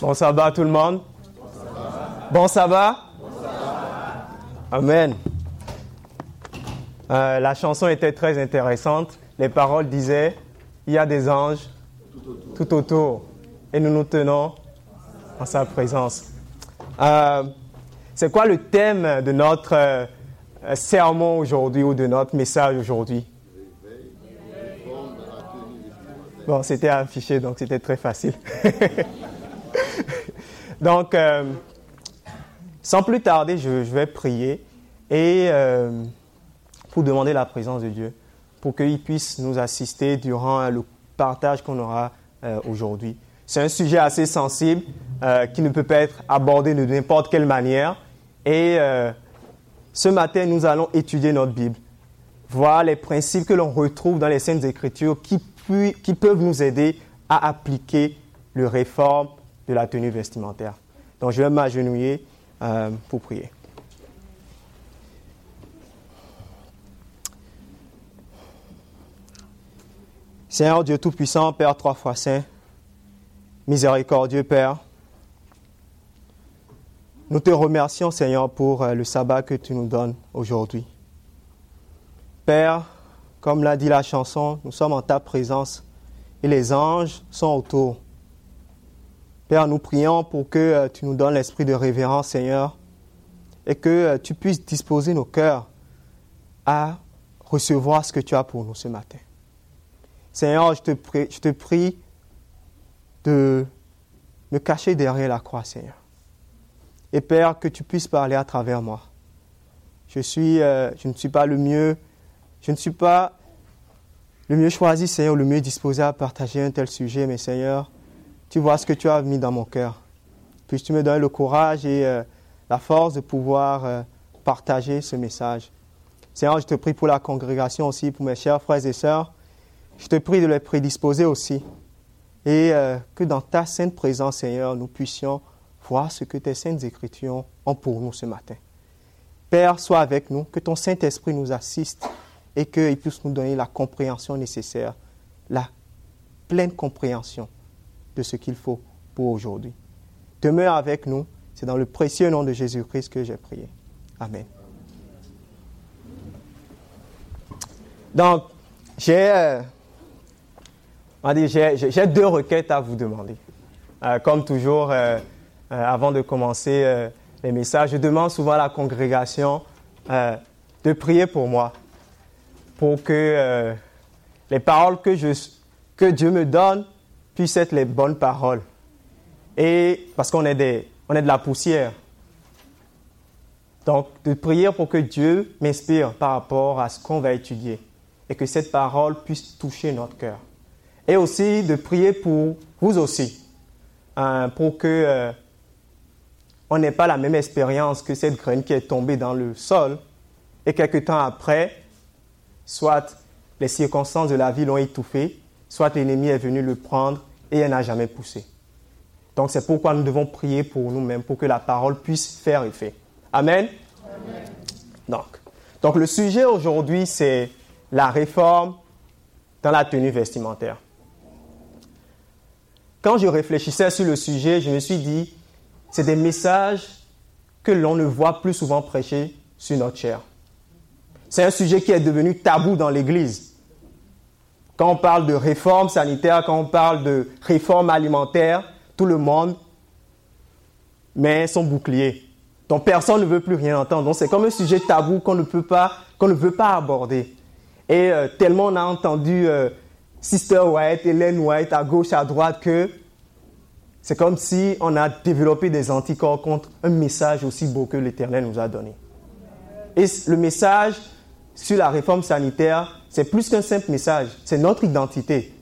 Bon sabbat tout le monde? Bon sabbat. Amen. Euh, la chanson était très intéressante. Les paroles disaient, il y a des anges tout autour et nous nous tenons en sa présence. Euh, c'est quoi le thème de notre euh, sermon aujourd'hui ou de notre message aujourd'hui? Bon, c'était affiché, donc c'était très facile. donc, euh, sans plus tarder, je, vais prier et euh, pour demander la présence de Dieu, pour qu'il puisse nous assister durant le partage qu'on aura euh, aujourd'hui. C'est un sujet assez sensible qui ne peut pas être abordé de n'importe quelle manière. Et ce matin, nous allons étudier notre Bible, voir les principes que l'on retrouve dans les Saintes Écritures qui qui peuvent nous aider à appliquer le réforme de la tenue vestimentaire. Donc je vais m'agenouiller euh, pour prier. Seigneur Dieu Tout-Puissant, Père trois fois saint, miséricordieux Père, nous te remercions Seigneur pour euh, le sabbat que tu nous donnes aujourd'hui. Père, comme l'a dit la chanson, nous sommes en ta présence et les anges sont autour. Père, nous prions pour que euh, tu nous donnes l'esprit de révérence, Seigneur, et que euh, tu puisses disposer nos cœurs à recevoir ce que tu as pour nous ce matin. Seigneur, je te prie, je te prie de me cacher derrière la croix, Seigneur. Et Père, que tu puisses parler à travers moi. Je, suis, euh, je ne suis pas le mieux je ne suis pas le mieux choisi, Seigneur, le mieux disposé à partager un tel sujet, mais Seigneur, tu vois ce que tu as mis dans mon cœur. Puis tu me donnes le courage et euh, la force de pouvoir euh, partager ce message. Seigneur, je te prie pour la congrégation aussi, pour mes chers frères et sœurs. Je te prie de les prédisposer aussi. Et euh, que dans ta sainte présence, Seigneur, nous puissions voir ce que tes saintes écritures ont pour nous ce matin. Père, sois avec nous, que ton Saint-Esprit nous assiste et qu'il puisse nous donner la compréhension nécessaire, la pleine compréhension de ce qu'il faut pour aujourd'hui. Demeure avec nous. C'est dans le précieux nom de Jésus-Christ que j'ai prié. Amen. Donc, j'ai euh, deux requêtes à vous demander. Euh, comme toujours, euh, avant de commencer les messages, je demande souvent à la congrégation de prier pour moi pour que les paroles que Dieu me donne puissent être les bonnes paroles. Et parce qu'on est, est de la poussière. Donc, de prier pour que Dieu m'inspire par rapport à ce qu'on va étudier et que cette parole puisse toucher notre cœur. Et aussi de prier pour vous aussi, hein, pour que euh, on n'ait pas la même expérience que cette graine qui est tombée dans le sol et quelque temps après, soit les circonstances de la vie l'ont étouffé, soit l'ennemi est venu le prendre et elle n'a jamais poussé. Donc c'est pourquoi nous devons prier pour nous-mêmes, pour que la parole puisse faire effet. Amen? Donc, donc le sujet aujourd'hui, c'est la réforme dans la tenue vestimentaire. Quand je réfléchissais sur le sujet, je me suis dit, c'est des messages que l'on ne voit plus souvent prêcher sur notre chair. C'est un sujet qui est devenu tabou dans l'Église. Quand on parle de réforme sanitaire, quand on parle de réforme alimentaire, tout le monde met son bouclier. Donc personne ne veut plus rien entendre. C'est comme un sujet tabou qu'on ne peut pas, ne veut pas aborder. Et euh, tellement on a entendu euh, Sister White, Hélène White à gauche, à droite que c'est comme si on a développé des anticorps contre un message aussi beau que l'Éternel nous a donné. Et le message sur la réforme sanitaire, c'est plus qu'un simple message, c'est notre identité.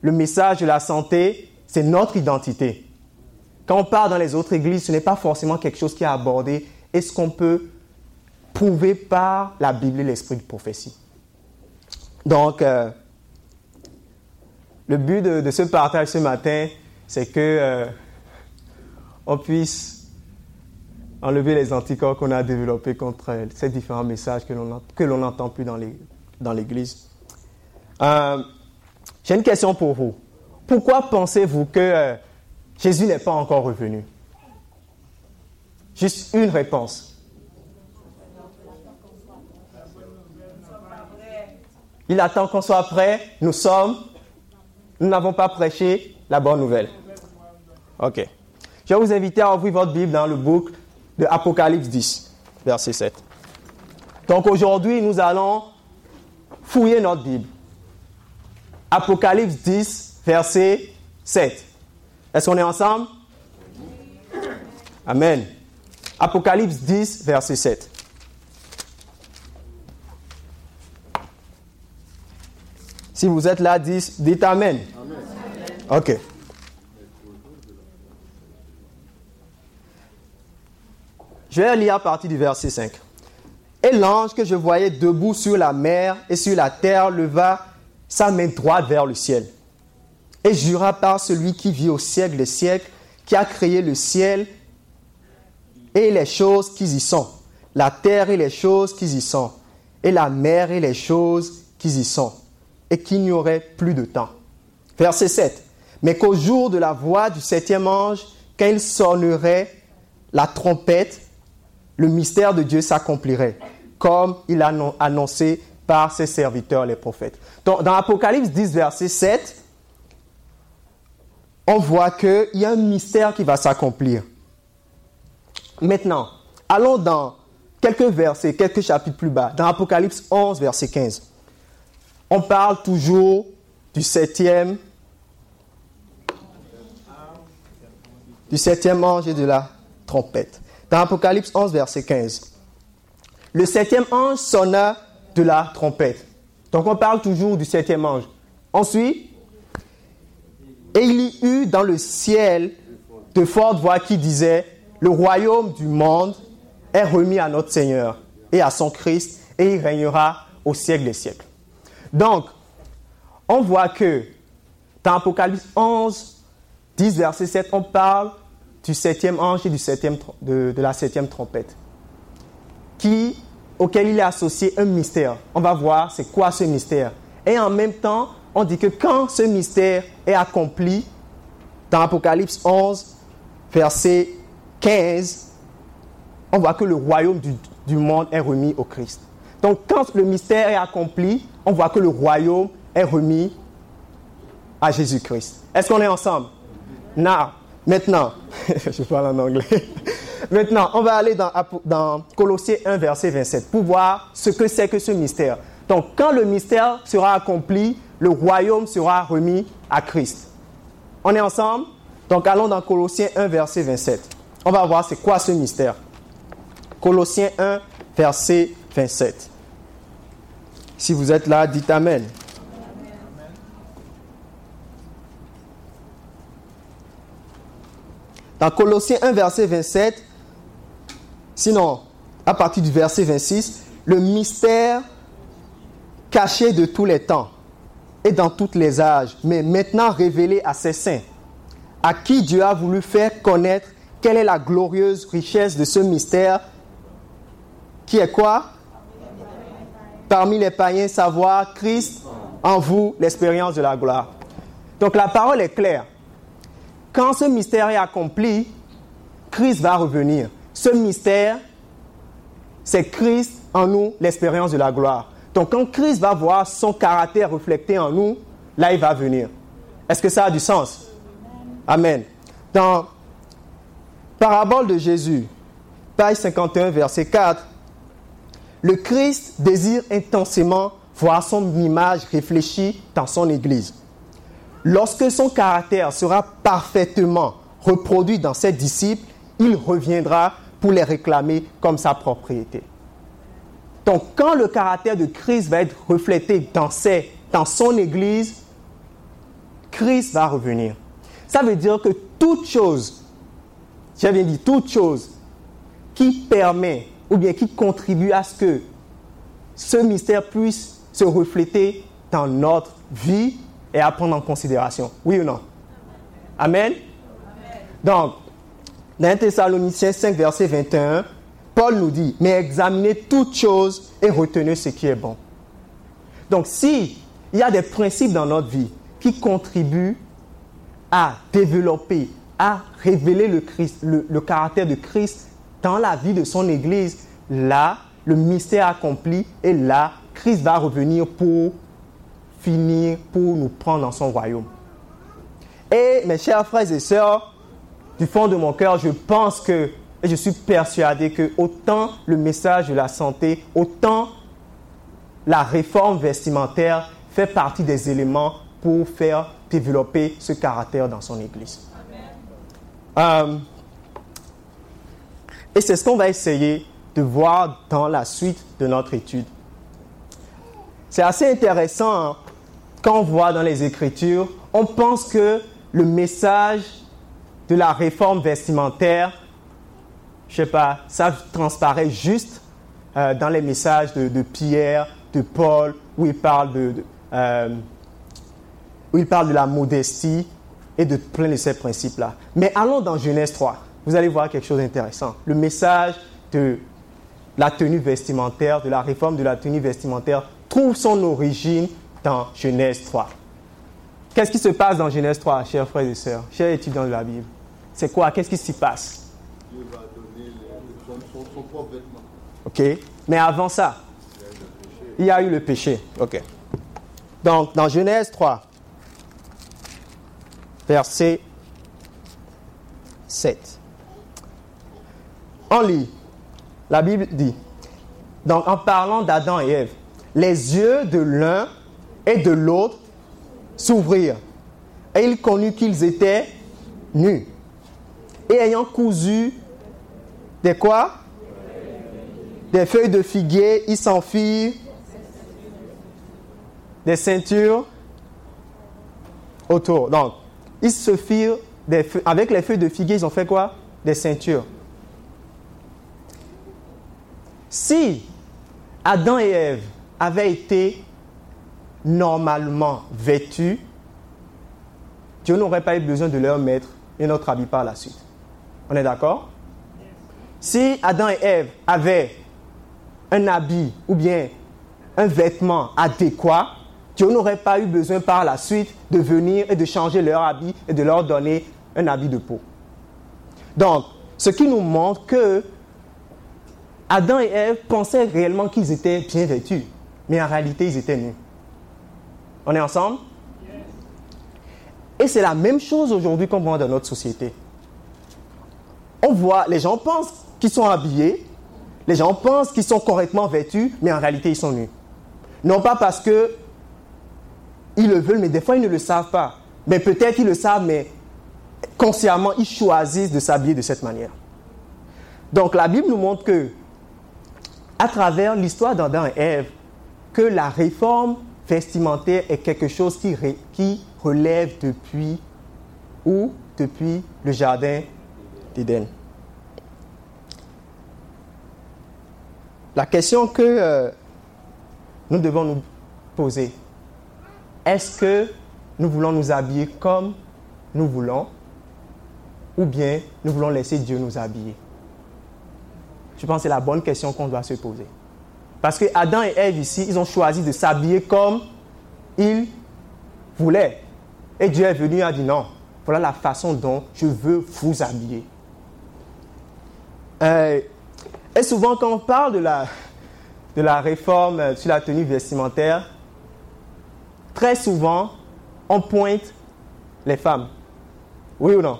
Le message de la santé, c'est notre identité. Quand on part dans les autres églises, ce n'est pas forcément quelque chose qui est abordé. Est-ce qu'on peut prouver par la Bible et l'esprit de prophétie? Donc, euh, le but de, ce partage ce matin, c'est que euh, on puisse enlever les anticorps qu'on a développés contre ces différents messages que l'on n'entend plus dans l'Église. Euh, j'ai une question pour vous. Pourquoi pensez-vous que euh, Jésus n'est pas encore revenu? Juste une réponse. Il attend qu'on soit prêt. Nous sommes. Nous n'avons pas prêché la bonne nouvelle. Ok. Je vais vous inviter à ouvrir votre Bible dans le book de Apocalypse 10, verset 7. Donc aujourd'hui, nous allons fouiller notre Bible. Apocalypse 10, verset 7. Est-ce qu'on est ensemble? Amen. Apocalypse 10, verset 7. Si vous êtes là, dites, dites Amen. Amen. Ok. Je vais lire à partir du verset 5. Et l'ange que je voyais debout sur la mer et sur la terre leva sa main droite vers le ciel et jura par celui qui vit au siècle des siècles, qui a créé le ciel et les choses qui y sont, la terre et les choses qui y sont, et la mer et les choses qui y sont, et qu'il n'y aurait plus de temps. Verset 7. Mais qu'au jour de la voix du septième ange, quand il sonnerait la trompette, le mystère de Dieu s'accomplirait, comme il a annoncé par ses serviteurs les prophètes. dans Apocalypse 10, verset 7, on voit qu'il y a un mystère qui va s'accomplir. Maintenant, allons dans quelques versets, quelques chapitres plus bas, dans Apocalypse 11, verset 15. On parle toujours du septième, du septième ange et de la trompette. Dans Apocalypse 11, verset 15. Le septième ange sonna de la trompette. Donc on parle toujours du septième ange. Ensuite, et il y eut dans le ciel de fortes voix qui disaient, le royaume du monde est remis à notre Seigneur et à son Christ, et il régnera au siècle des siècles. Donc, on voit que dans Apocalypse 11, 10, verset 7, on parle du septième ange et du septième, de, de la septième trompette, auquel il est associé un mystère. On va voir c'est quoi ce mystère. Et en même temps, on dit que quand ce mystère est accompli, dans Apocalypse 11, verset 15, on voit que le royaume du, monde est remis au Christ. Donc quand le mystère est accompli, on voit que le royaume est remis à Jésus-Christ. Est-ce qu'on est ensemble? Now, maintenant, je parle en anglais. Maintenant, on va aller dans, Colossiens 1, verset 27, pour voir ce que c'est que ce mystère. Donc, quand le mystère sera accompli, le royaume sera remis à Christ. On est ensemble? Donc allons dans Colossiens 1, verset 27. On va voir c'est quoi ce mystère. Colossiens 1, verset 27. Si vous êtes là, dites Amen. Dans Colossiens 1, verset 27, sinon, à partir du verset 26, le mystère caché de tous les temps et dans tous les âges, mais maintenant révélé à ses saints, à qui Dieu a voulu faire connaître quelle est la glorieuse richesse de ce mystère, qui est quoi? Parmi les païens, savoir Christ en vous, l'expérience de la gloire. Donc la parole est claire. Quand ce mystère est accompli, Christ va revenir. Ce mystère, c'est Christ en nous, l'expérience de la gloire. Donc quand Christ va voir son caractère reflété en nous, là il va venir. Est-ce que ça a du sens? Amen. Dans Parabole de Jésus, page 51, verset 4, le Christ désire intensément voir son image réfléchie dans son Église. Lorsque son caractère sera parfaitement reproduit dans ses disciples, il reviendra pour les réclamer comme sa propriété. Donc, quand le caractère de Christ va être reflété dans, dans son Église, Christ va revenir. Ça veut dire que toute chose, j'ai bien dit, toute chose qui permet ou bien qui contribue à ce que ce mystère puisse se refléter dans notre vie et à prendre en considération. Oui ou non? Amen. Donc, dans 1 Thessaloniciens 5, verset 21, Paul nous dit, mais examinez toutes choses et retenez ce qui est bon. Donc si il y a des principes dans notre vie qui contribuent à développer à révéler le, Christ, le, caractère de Christ dans la vie de son Église, là, le mystère accompli et là, Christ va revenir pour finir, pour nous prendre dans son royaume. Et mes chers frères et sœurs, du fond de mon cœur, je pense que, et je suis persuadé que autant le message de la santé, autant la réforme vestimentaire fait partie des éléments pour faire développer ce caractère dans son Église. Euh, et c'est ce qu'on va essayer de voir dans la suite de notre étude. C'est assez intéressant hein, quand on voit dans les Écritures, on pense que le message de la réforme vestimentaire, je sais pas, ça transparaît juste euh, dans les messages de, Pierre, de Paul, où parle de, euh, où il parle de la modestie et de plein de ces principes-là. Mais allons dans Genèse 3. Vous allez voir quelque chose d'intéressant. Le message de la tenue vestimentaire, de la réforme de la tenue vestimentaire, trouve son origine dans Genèse 3. Qu'est-ce qui se passe dans Genèse 3, chers frères et sœurs, chers étudiants de la Bible C'est quoi? Qu'est-ce qui s'y passe? Dieu va donner son, son, propre vêtement. Ok. Mais avant ça, il y a eu le péché. Ok. Donc, dans Genèse 3, verset 7. On lit, la Bible dit, donc en parlant d'Adam et Ève, les yeux de l'un et de l'autre s'ouvrirent, et il connut qu'ils étaient nus. Et ayant cousu des quoi? Des feuilles de figuier, ils s'enfuirent des ceintures autour. Donc, ils se firent des avec les feuilles de figuier, ils ont fait quoi? Des ceintures. Si Adam et Ève avaient été normalement vêtus, Dieu n'aurait pas eu besoin de leur mettre un autre habit par la suite. On est d'accord? Si Adam et Ève avaient un habit ou bien un vêtement adéquat, Dieu n'aurait pas eu besoin par la suite de venir et de changer leur habit et de leur donner un habit de peau. Donc, ce qui nous montre que Adam et Ève pensaient réellement qu'ils étaient bien vêtus, mais en réalité, ils étaient nus. On est ensemble? Et c'est la même chose aujourd'hui qu'on voit dans notre société. On voit, les gens pensent qu'ils sont habillés, les gens pensent qu'ils sont correctement vêtus, mais en réalité, ils sont nus. Non pas parce que ils le veulent, mais des fois, ils ne le savent pas. Mais peut-être qu'ils le savent, mais consciemment, ils choisissent de s'habiller de cette manière. Donc, la Bible nous montre que, à travers l'histoire d'Adam et Ève, que la réforme vestimentaire est quelque chose qui, qui relève depuis ou depuis le jardin La question que euh, nous devons nous poser, est-ce que nous voulons nous habiller comme nous voulons ou bien nous voulons laisser Dieu nous habiller? Je pense que c'est la bonne question qu'on doit se poser. Parce que Adam et Ève ici, ils ont choisi de s'habiller comme ils voulaient. Et Dieu est venu et a dit non, voilà la façon dont je veux vous habiller. Euh, et souvent quand on parle de la, de la réforme sur la tenue vestimentaire, très souvent, on pointe les femmes. Oui ou non?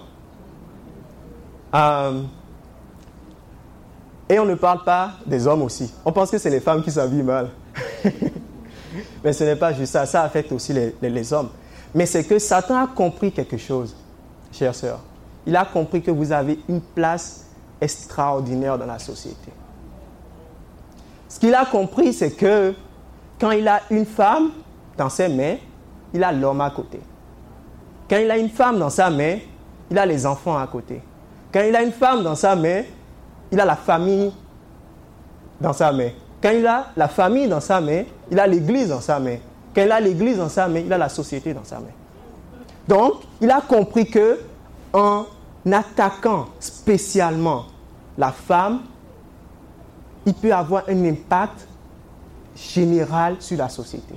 Euh, Et on ne parle pas des hommes aussi. On pense que c'est les femmes qui s'habillent mal. Mais ce n'est pas juste ça. Ça affecte aussi les, les hommes. Mais c'est que Satan a compris quelque chose, chère sœur. Il a compris que vous avez une place extraordinaire dans la société. Ce qu'il a compris, c'est que quand il a une femme, dans ses mains, il a l'homme à côté. Quand il a une femme dans sa main, il a les enfants à côté. Quand il a une femme dans sa main, il a la famille dans sa main. Quand il a la famille dans sa main, il a l'église dans sa main. Quand il a l'église dans sa main, il a la société dans sa main. Donc, il a compris que en attaquant spécialement la femme, il peut avoir un impact général sur la société.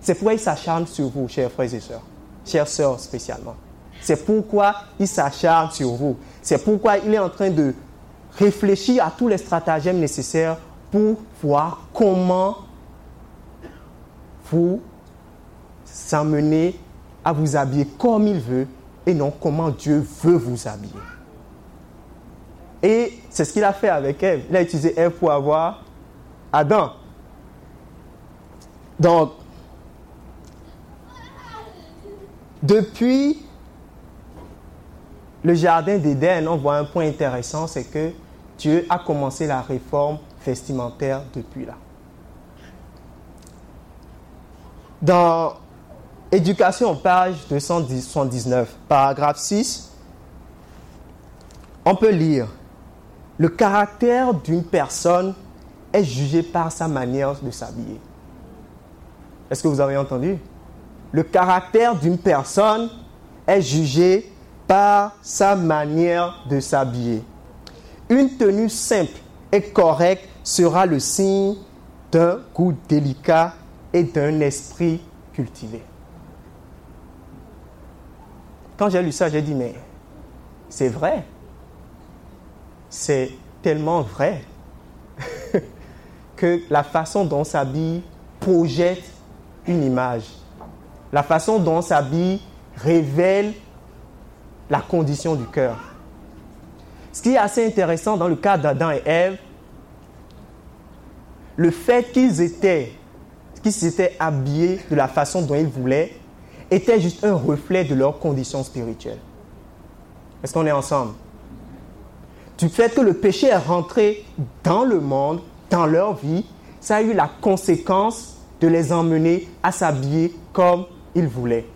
C'est pourquoi il s'acharne sur vous, chers frères et sœurs, chères sœurs spécialement. C'est pourquoi il s'acharne sur vous. C'est pourquoi il est en train de réfléchir à tous les stratagèmes nécessaires pour voir comment vous s'amener à vous habiller comme il veut et non comment Dieu veut vous habiller. Et c'est ce qu'il a fait avec Ève. Il a utilisé Ève pour avoir Adam. Donc, depuis le jardin d'Éden, on voit un point intéressant, c'est que Dieu a commencé la réforme vestimentaire depuis là. Dans Éducation, page 219, paragraphe 6, on peut lire Le caractère d'une personne est jugé par sa manière de s'habiller. Est-ce que vous avez entendu? Le caractère d'une personne est jugé par sa manière de s'habiller. Une tenue simple et correcte sera le signe d'un goût délicat et d'un esprit cultivé. Quand j'ai lu ça, j'ai dit, mais c'est vrai. C'est tellement vrai que la façon dont on s'habille projette une image. La façon dont on s'habille révèle la condition du cœur. Ce qui est assez intéressant dans le cas d'Adam et Ève, le fait qu'ils étaient, qu'ils s'étaient habillés de la façon dont ils voulaient, était juste un reflet de leur condition spirituelle. Est-ce qu'on est ensemble? Du fait que le péché est rentré dans le monde, dans leur vie, ça a eu la conséquence de les emmener à s'habiller comme ils voulaient.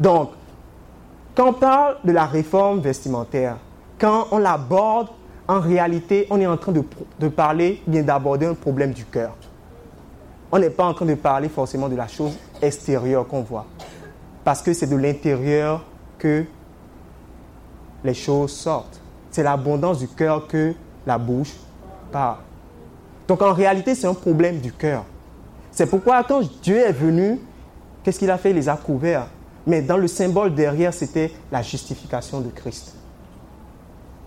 Donc, quand on parle de la réforme vestimentaire, quand on l'aborde, en réalité, on est en train de, parler, bien d'aborder un problème du cœur. On n'est pas en train de parler forcément de la chose extérieure qu'on voit. Parce que c'est de l'intérieur que les choses sortent. C'est l'abondance du cœur que la bouche parle. Donc en réalité, c'est un problème du cœur. C'est pourquoi quand Dieu est venu, qu'est-ce qu'il a fait? Il les a couverts. Mais dans le symbole derrière, c'était la justification de Christ.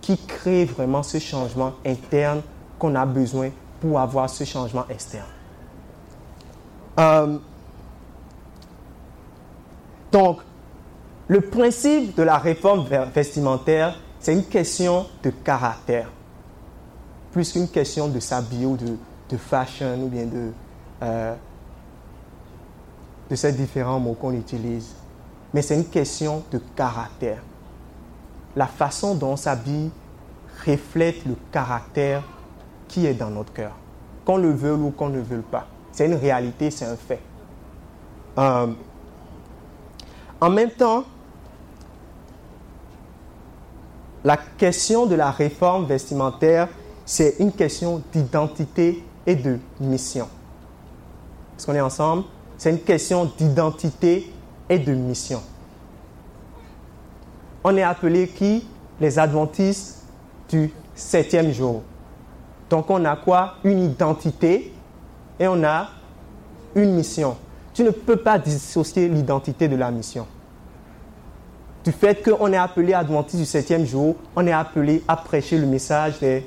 Qui crée vraiment ce changement interne qu'on a besoin pour avoir ce changement externe. Euh, donc, le principe de la réforme vestimentaire, c'est une question de caractère, plus qu'une question de s'habiller ou de, fashion ou bien de, euh, de ces différents mots qu'on utilise. Mais c'est une question de caractère. La façon dont on s'habille reflète le caractère qui est dans notre cœur, qu'on le veuille ou qu'on ne le veuille pas. C'est une réalité, c'est un fait. Euh, en même temps, la question de la réforme vestimentaire, c'est une question d'identité et de mission. Est-ce qu'on est ensemble? C'est une question d'identité et de mission. On est appelé qui? Les adventistes du septième jour. Donc on a quoi? Une identité et on a une mission. Tu ne peux pas dissocier l'identité de la mission. Du fait qu'on est appelé adventiste du septième jour, on est appelé à prêcher le message des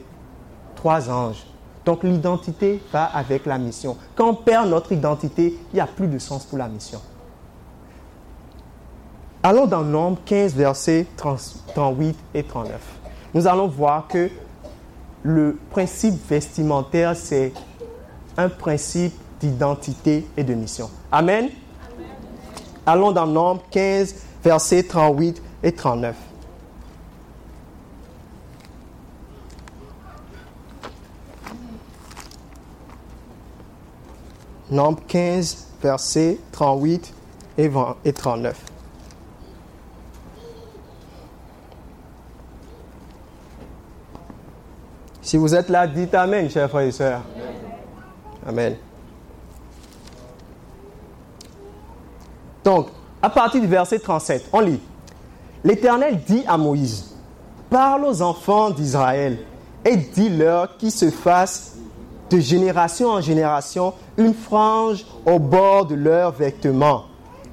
trois anges. Donc l'identité va avec la mission. Quand on perd notre identité, il n'y a plus de sens pour la mission. Allons dans Nombre 15, versets 38 et 39. Nous allons voir que le principe vestimentaire, c'est un principe d'identité et de mission. Amen. Allons dans Nombre 15, versets 38 et 39. Nombre 15, versets 38 et 39. Si vous êtes là, dites Amen, chers frères et sœurs. Amen. Donc, à partir du verset 37, on lit. L'Éternel dit à Moïse, parle aux enfants d'Israël et dis-leur qu'ils se fassent de génération en génération une frange au bord de leurs vêtements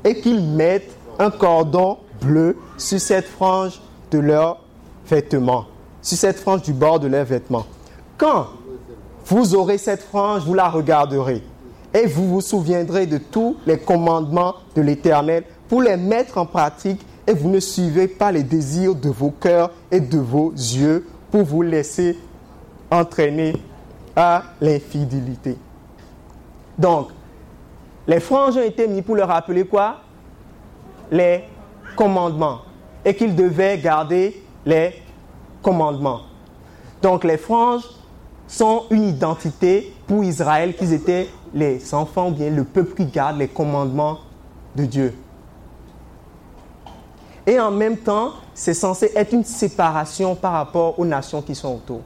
et qu'ils mettent un cordon bleu sur cette frange de leurs vêtements, sur cette frange du bord de leurs vêtements. Quand vous aurez cette frange, vous la regarderez et vous vous souviendrez de tous les commandements de l'Éternel pour les mettre en pratique et vous ne suivez pas les désirs de vos cœurs et de vos yeux pour vous laisser entraîner à l'infidélité. Donc, les franges ont été mis pour leur rappeler quoi? Les commandements. Et qu'ils devaient garder les commandements. Donc les franges sont une identité pour Israël qu'ils étaient les enfants ou bien le peuple qui garde les commandements de Dieu. Et en même temps, c'est censé être une séparation par rapport aux nations qui sont autour.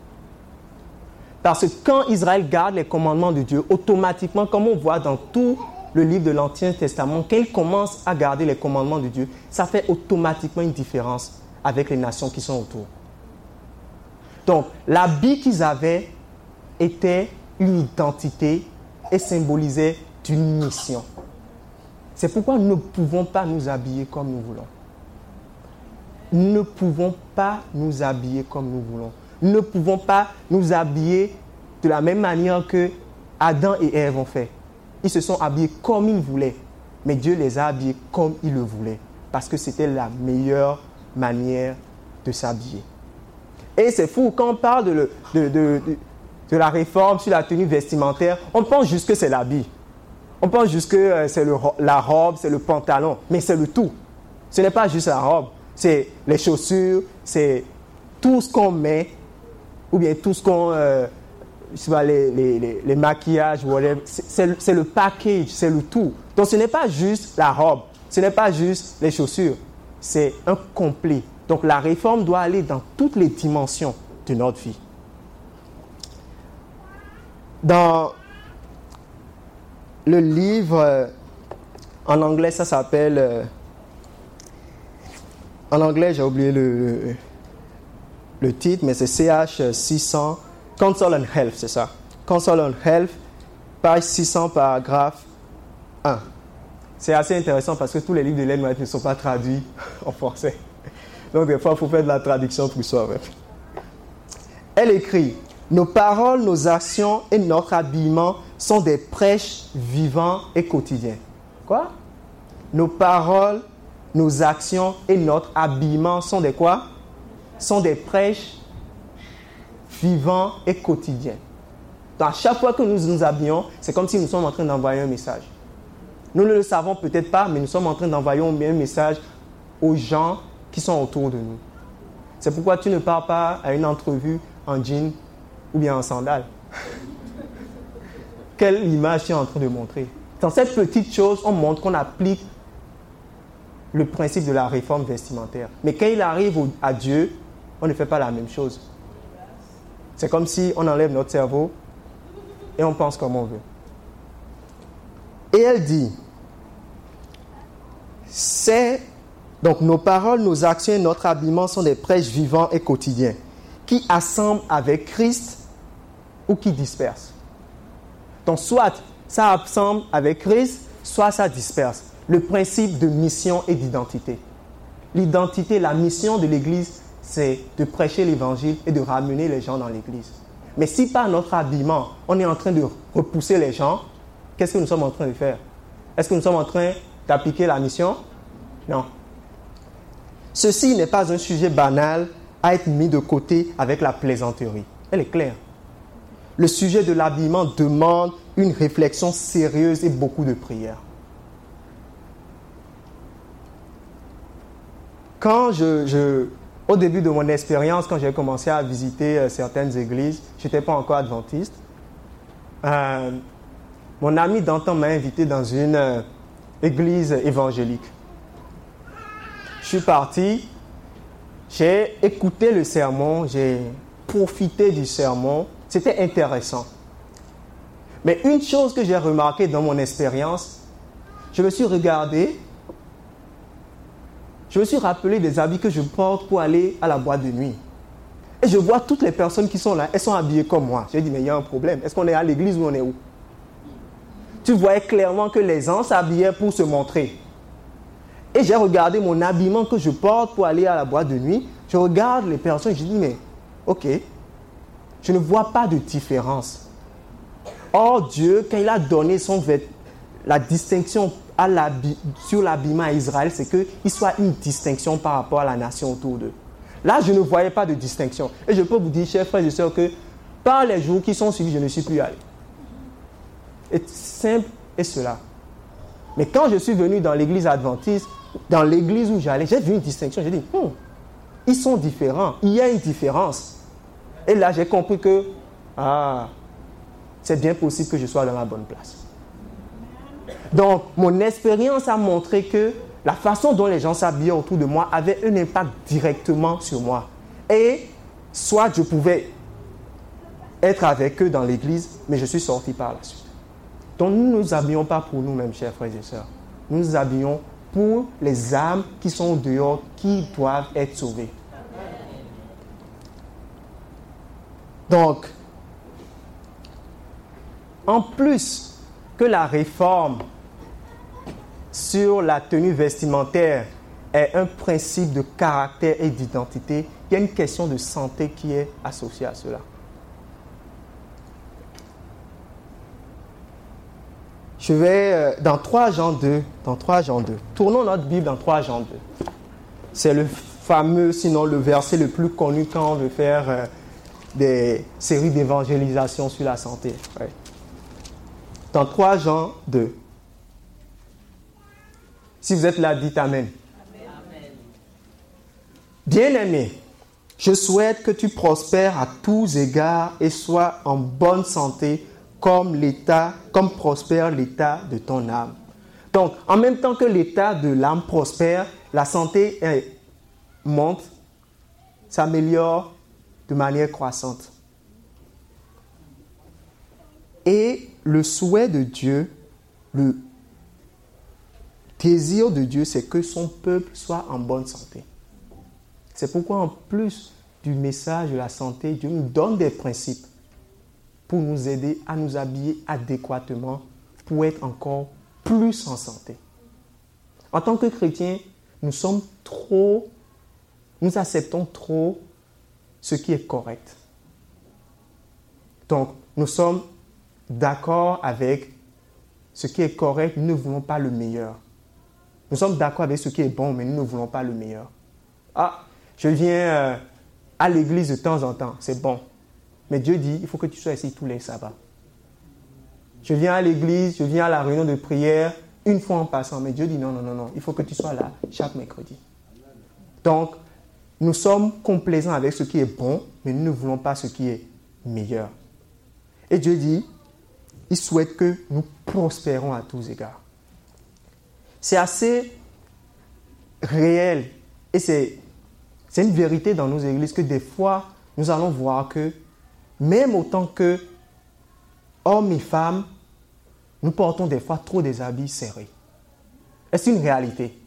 Parce que quand Israël garde les commandements de Dieu, automatiquement, comme on voit dans tout le livre de l'Ancien Testament, quand commence à garder les commandements de Dieu, ça fait automatiquement une différence avec les nations qui sont autour. Donc, l'habit qu'ils avaient était une identité et symbolisait une mission. C'est pourquoi nous ne pouvons pas nous habiller comme nous voulons. Ne pouvons pas nous habiller comme nous voulons. Nous ne pouvons pas nous habiller de la même manière que Adam et Ève ont fait. Ils se sont habillés comme ils voulaient, mais Dieu les a habillés comme il le voulait, parce que c'était la meilleure manière de s'habiller. Et c'est fou, quand on parle de, de, la réforme sur la tenue vestimentaire, on pense juste que c'est l'habit. On pense juste que euh, c'est la robe, c'est le pantalon, mais c'est le tout. Ce n'est pas juste la robe, c'est les chaussures, c'est tout ce qu'on met, ou bien tout ce qu'on... Euh, les, les, les, maquillages, c'est le package, c'est le tout. Donc ce n'est pas juste la robe, ce n'est pas juste les chaussures, c'est un complet. Donc la réforme doit aller dans toutes les dimensions de notre vie. Dans le livre, euh, en anglais, ça s'appelle... En anglais, j'ai oublié le, le, titre, mais c'est CH 600, Console and Health, c'est ça. Console and Health, page 600, paragraphe 1. C'est assez intéressant parce que tous les livres de Len ne sont pas traduits en français. Donc des fois, il faut faire de la traduction pour soi-même. Elle écrit, nos paroles, nos actions et notre habillement sont des prêches vivants et quotidiens. Quoi Nos paroles, nos actions et notre habillement sont des quoi? Sont des prêches vivants et quotidiens. Donc à chaque fois que nous nous habillons, c'est comme si nous sommes en train d'envoyer un message. Nous ne le savons peut-être pas, mais nous sommes en train d'envoyer un message aux gens qui sont autour de nous. C'est pourquoi tu ne pars pas à une entrevue en jean ou bien en sandales. Quelle image tu es en train de montrer Dans cette petite chose, on montre qu'on applique le principe de la réforme vestimentaire. Mais quand il arrive à Dieu, on ne fait pas la même chose. C'est comme si on enlève notre cerveau et on pense comme on veut. Et elle dit, c'est donc nos paroles, nos actions et notre habillement sont des prêches vivants et quotidiens qui assemblent avec Christ ou qui dispersent. Donc soit ça assemble avec Christ, soit ça disperse. Le principe de mission et d'identité. L'identité, la mission de l'Église, c'est de prêcher l'Évangile et de ramener les gens dans l'Église. Mais si par notre habillement, on est en train de repousser les gens, qu'est-ce que nous sommes en train de faire? Est-ce que nous sommes en train d'appliquer la mission? Non. Ceci n'est pas un sujet banal à être mis de côté avec la plaisanterie. Elle est claire. Le sujet de l'habillement demande une réflexion sérieuse et beaucoup de prières. Quand je, au début de mon expérience, quand j'ai commencé à visiter euh, certaines églises, je n'étais pas encore adventiste. Euh, mon ami d'antan m'a invité dans une euh, église évangélique. Je suis parti, j'ai écouté le sermon, j'ai profité du sermon, c'était intéressant. Mais une chose que j'ai remarqué dans mon expérience, je me suis regardé, je me suis rappelé des habits que je porte pour aller à la boîte de nuit. Et je vois toutes les personnes qui sont là, elles sont habillées comme moi. J'ai dit, mais il y a un problème. Est-ce qu'on est à l'église ou on est où? Tu voyais clairement que les gens s'habillaient pour se montrer. Et j'ai regardé mon habillement que je porte pour aller à la boîte de nuit. Je regarde les personnes je dis, mais ok, je ne vois pas de différence. Or, Dieu, quand il a donné son la distinction sur l'habillement à Israël, c'est qu'il soit une distinction par rapport à la nation autour d'eux. Là, je ne voyais pas de distinction. Et je peux vous dire, chers frères et sœurs, que par les jours qui sont suivis, je ne suis plus allé. Et simple est cela. Mais quand je suis venu dans l'église adventiste, dans l'église où j'allais, j'ai vu une distinction. J'ai dit, hmm, ils sont différents. Il y a une différence. Et là, j'ai compris que, ah, c'est bien possible que je sois dans la bonne place. Donc, mon expérience a montré que la façon dont les gens s'habillaient autour de moi avait un impact directement sur moi. Et soit je pouvais être avec eux dans l'église, mais je suis sorti par la suite. Donc nous ne nous habillons pas pour nous-mêmes, chers frères et sœurs. Nous nous habillons pour les âmes qui sont dehors, qui doivent être sauvées. Donc, en plus que la réforme sur la tenue vestimentaire est un principe de caractère et d'identité, il y a une question de santé qui est associée à cela. Je vais euh, dans 3 Jean 2, dans 3 Jean 2. Tournons notre Bible dans 3 Jean 2. C'est le fameux, sinon le verset le plus connu quand on veut faire euh, des séries d'évangélisation sur la santé. Dans 3 Jean 2. Si vous êtes là, dites Amen. Bien-aimé, je souhaite que tu prospères à tous égards et sois en bonne santé comme l'état, comme prospère l'état de ton âme. Donc, en même temps que l'état de l'âme prospère, la santé monte, s'améliore de manière croissante. Et le souhait de Dieu, le désir de Dieu, c'est que son peuple soit en bonne santé. C'est pourquoi en plus du message de la santé, Dieu nous donne des principes pour nous aider à nous habiller adéquatement pour être encore plus en santé. En tant que chrétiens, nous sommes trop, nous acceptons trop ce qui est correct. Donc, nous sommes d'accord avec ce qui est correct, nous ne voulons pas le meilleur. Nous sommes d'accord avec ce qui est bon, mais nous ne voulons pas le meilleur. Ah, je viens euh, à l'église de temps en temps, c'est bon. Mais Dieu dit, il faut que tu sois ici tous les sabbats. Je viens à l'église, je viens à la réunion de prière une fois en passant, mais Dieu dit non, non, non, non, il faut que tu sois là chaque mercredi. Donc, nous sommes complaisants avec ce qui est bon, mais nous ne voulons pas ce qui est meilleur. Et Dieu dit, il souhaite que nous prospérons à tous égards. C'est assez réel et c'est une vérité dans nos églises que des fois, nous allons voir que même autant que hommes et femmes, nous portons des fois trop des habits serrés. Est-ce une réalité?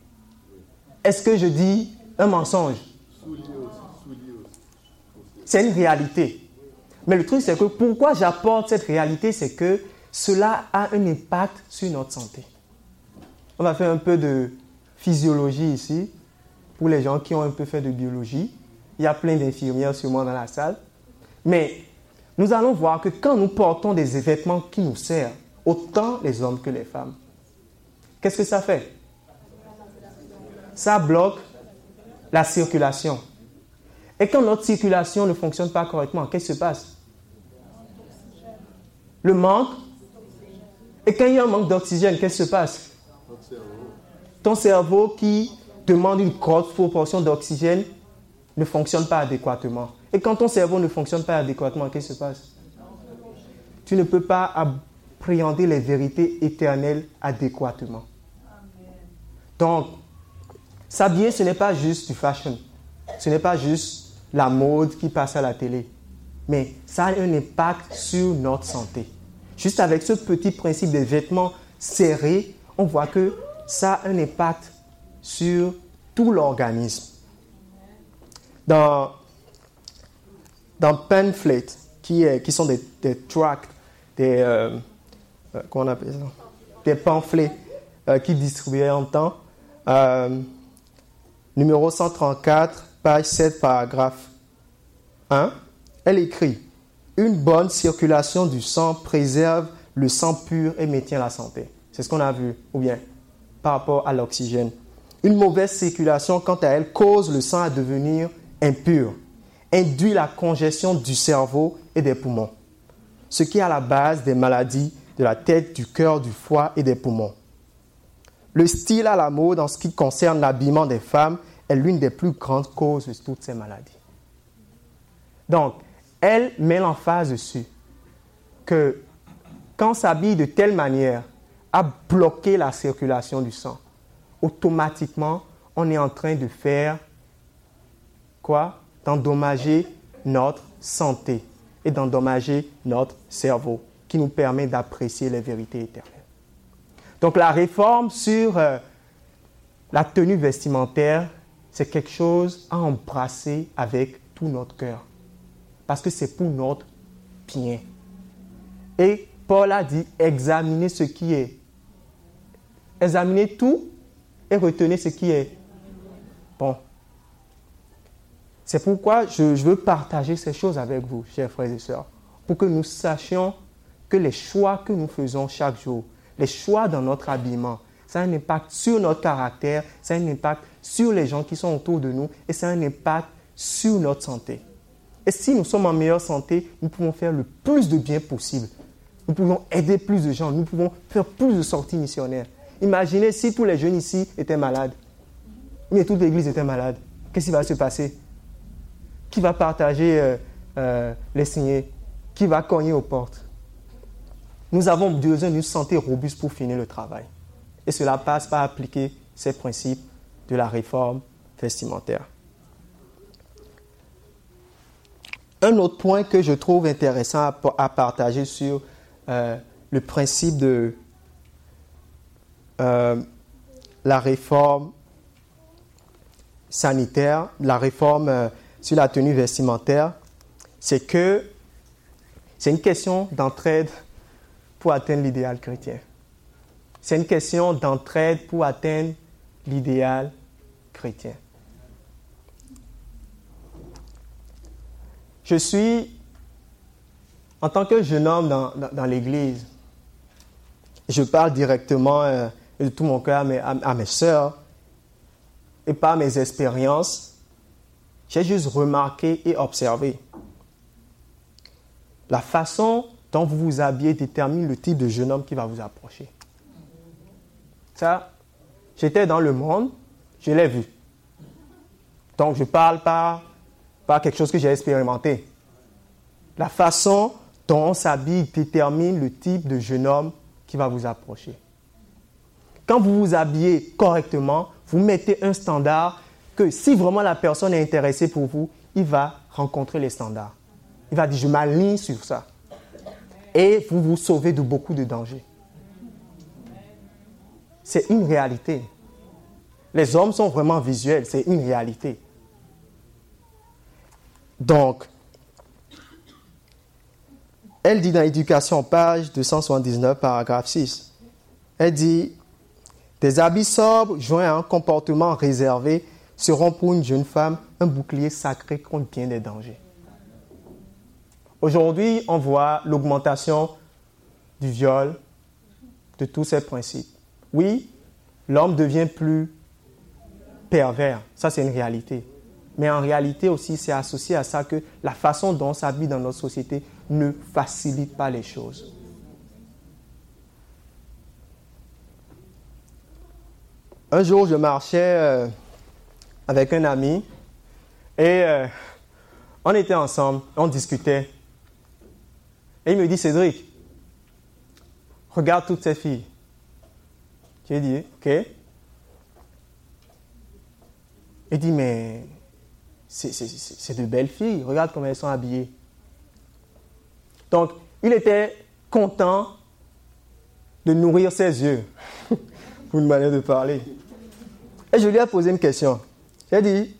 Est-ce que je dis un mensonge? C'est une réalité. Mais le truc, c'est que pourquoi j'apporte cette réalité, c'est que cela a un impact sur notre santé. On va faire un peu de physiologie ici, pour les gens qui ont un peu fait de biologie. Il y a plein d'infirmières sûrement dans la salle. Mais nous allons voir que quand nous portons des vêtements qui nous servent, autant les hommes que les femmes, qu'est-ce que ça fait? Ça bloque la circulation. Et quand notre circulation ne fonctionne pas correctement, qu'est-ce qui se passe? Le manque. Et quand il y a un manque d'oxygène, qu'est-ce qui se passe? Ton cerveau qui demande une grosse proportion d'oxygène ne fonctionne pas adéquatement. Et quand ton cerveau ne fonctionne pas adéquatement, qu'est-ce qui se passe? Tu ne peux pas appréhender les vérités éternelles adéquatement. Donc, s'habiller, ce n'est pas juste du fashion. Ce n'est pas juste la mode qui passe à la télé. Mais ça a un impact sur notre santé. Juste avec ce petit principe des vêtements serrés, on voit que ça a un impact sur tout l'organisme. Dans dans pamphlets, qui, qui sont des, tracts, des, euh, euh, ça? pamphlets euh, qui distribuaient en temps, numéro 134, page 7, paragraphe 1, elle écrit Une bonne circulation du sang préserve le sang pur et maintient la santé. C'est ce qu'on a vu, ou bien par rapport à l'oxygène. Une mauvaise circulation, quant à elle, cause le sang à devenir impur, induit la congestion du cerveau et des poumons, ce qui est à la base des maladies de la tête, du cœur, du foie et des poumons. Le style à la mode en ce qui concerne l'habillement des femmes est l'une des plus grandes causes de toutes ces maladies. Donc, elle met l'emphase dessus que quand s'habille de telle manière à bloquer la circulation du sang, automatiquement, on est en train de faire quoi? D'endommager notre santé et d'endommager notre cerveau qui nous permet d'apprécier les vérités éternelles. Donc la réforme sur euh, la tenue vestimentaire, c'est quelque chose à embrasser avec tout notre cœur. Parce que c'est pour notre bien. Et Paul a dit, examinez ce qui est. Examinez tout et retenez ce qui est bon. C'est pourquoi je, veux partager ces choses avec vous, chers frères et sœurs, pour que nous sachions que les choix que nous faisons chaque jour, les choix dans notre habillement, ça a un impact sur notre caractère, ça a un impact sur les gens qui sont autour de nous et ça a un impact sur notre santé. Et si nous sommes en meilleure santé, nous pouvons faire le plus de bien possible. Nous pouvons aider plus de gens, nous pouvons faire plus de sorties missionnaires. Imaginez si tous les jeunes ici étaient malades, mais toute l'église était malade. Qu'est-ce qui va se passer? Qui va partager euh, euh, les signés Qui va cogner aux portes? Nous avons besoin d'une santé robuste pour finir le travail. Et cela passe par appliquer ces principes de la réforme vestimentaire. Un autre point que je trouve intéressant à, partager sur euh, le principe de euh, la réforme sanitaire, la réforme euh, sur la tenue vestimentaire, c'est que c'est une question d'entraide pour atteindre l'idéal chrétien. C'est une question d'entraide pour atteindre l'idéal chrétien. Je suis, en tant que jeune homme dans, l'Église, je parle directement euh, de tout mon cœur à mes, à mes soeurs et par mes expériences, j'ai juste remarqué et observé. La façon dont vous vous habillez détermine le type de jeune homme qui va vous approcher. Ça, j'étais dans le monde, je l'ai vu. Donc, je parle pas pas quelque chose que j'ai expérimenté. La façon dont on s'habille détermine le type de jeune homme qui va vous approcher. Quand vous vous habillez correctement, vous mettez un standard que si vraiment la personne est intéressée pour vous, il va rencontrer les standards. Il va dire, je m'aligne sur ça. Et vous vous sauvez de beaucoup de dangers. C'est une réalité. Les hommes sont vraiment visuels, c'est une réalité. Donc, elle dit dans l'éducation, page 279, paragraphe 6, elle dit, des habits sobres joints à un comportement réservé seront pour une jeune femme un bouclier sacré contre bien des dangers. Aujourd'hui, on voit l'augmentation du viol, de tous ces principes. Oui, l'homme devient plus pervers, ça c'est une réalité. Mais en réalité aussi, c'est associé à ça que la façon dont on s'habille dans notre société ne facilite pas les choses. Un jour, je marchais euh, avec un ami et euh, on était ensemble, on discutait. Et il me dit, Cédric, regarde toutes ces filles. J'ai dit, ok. Il dit, mais c'est de belles filles. Regarde comment elles sont habillées. Donc, il était content de nourrir ses yeux. Pour une manière de parler. Et je lui ai posé une question. J'ai dit,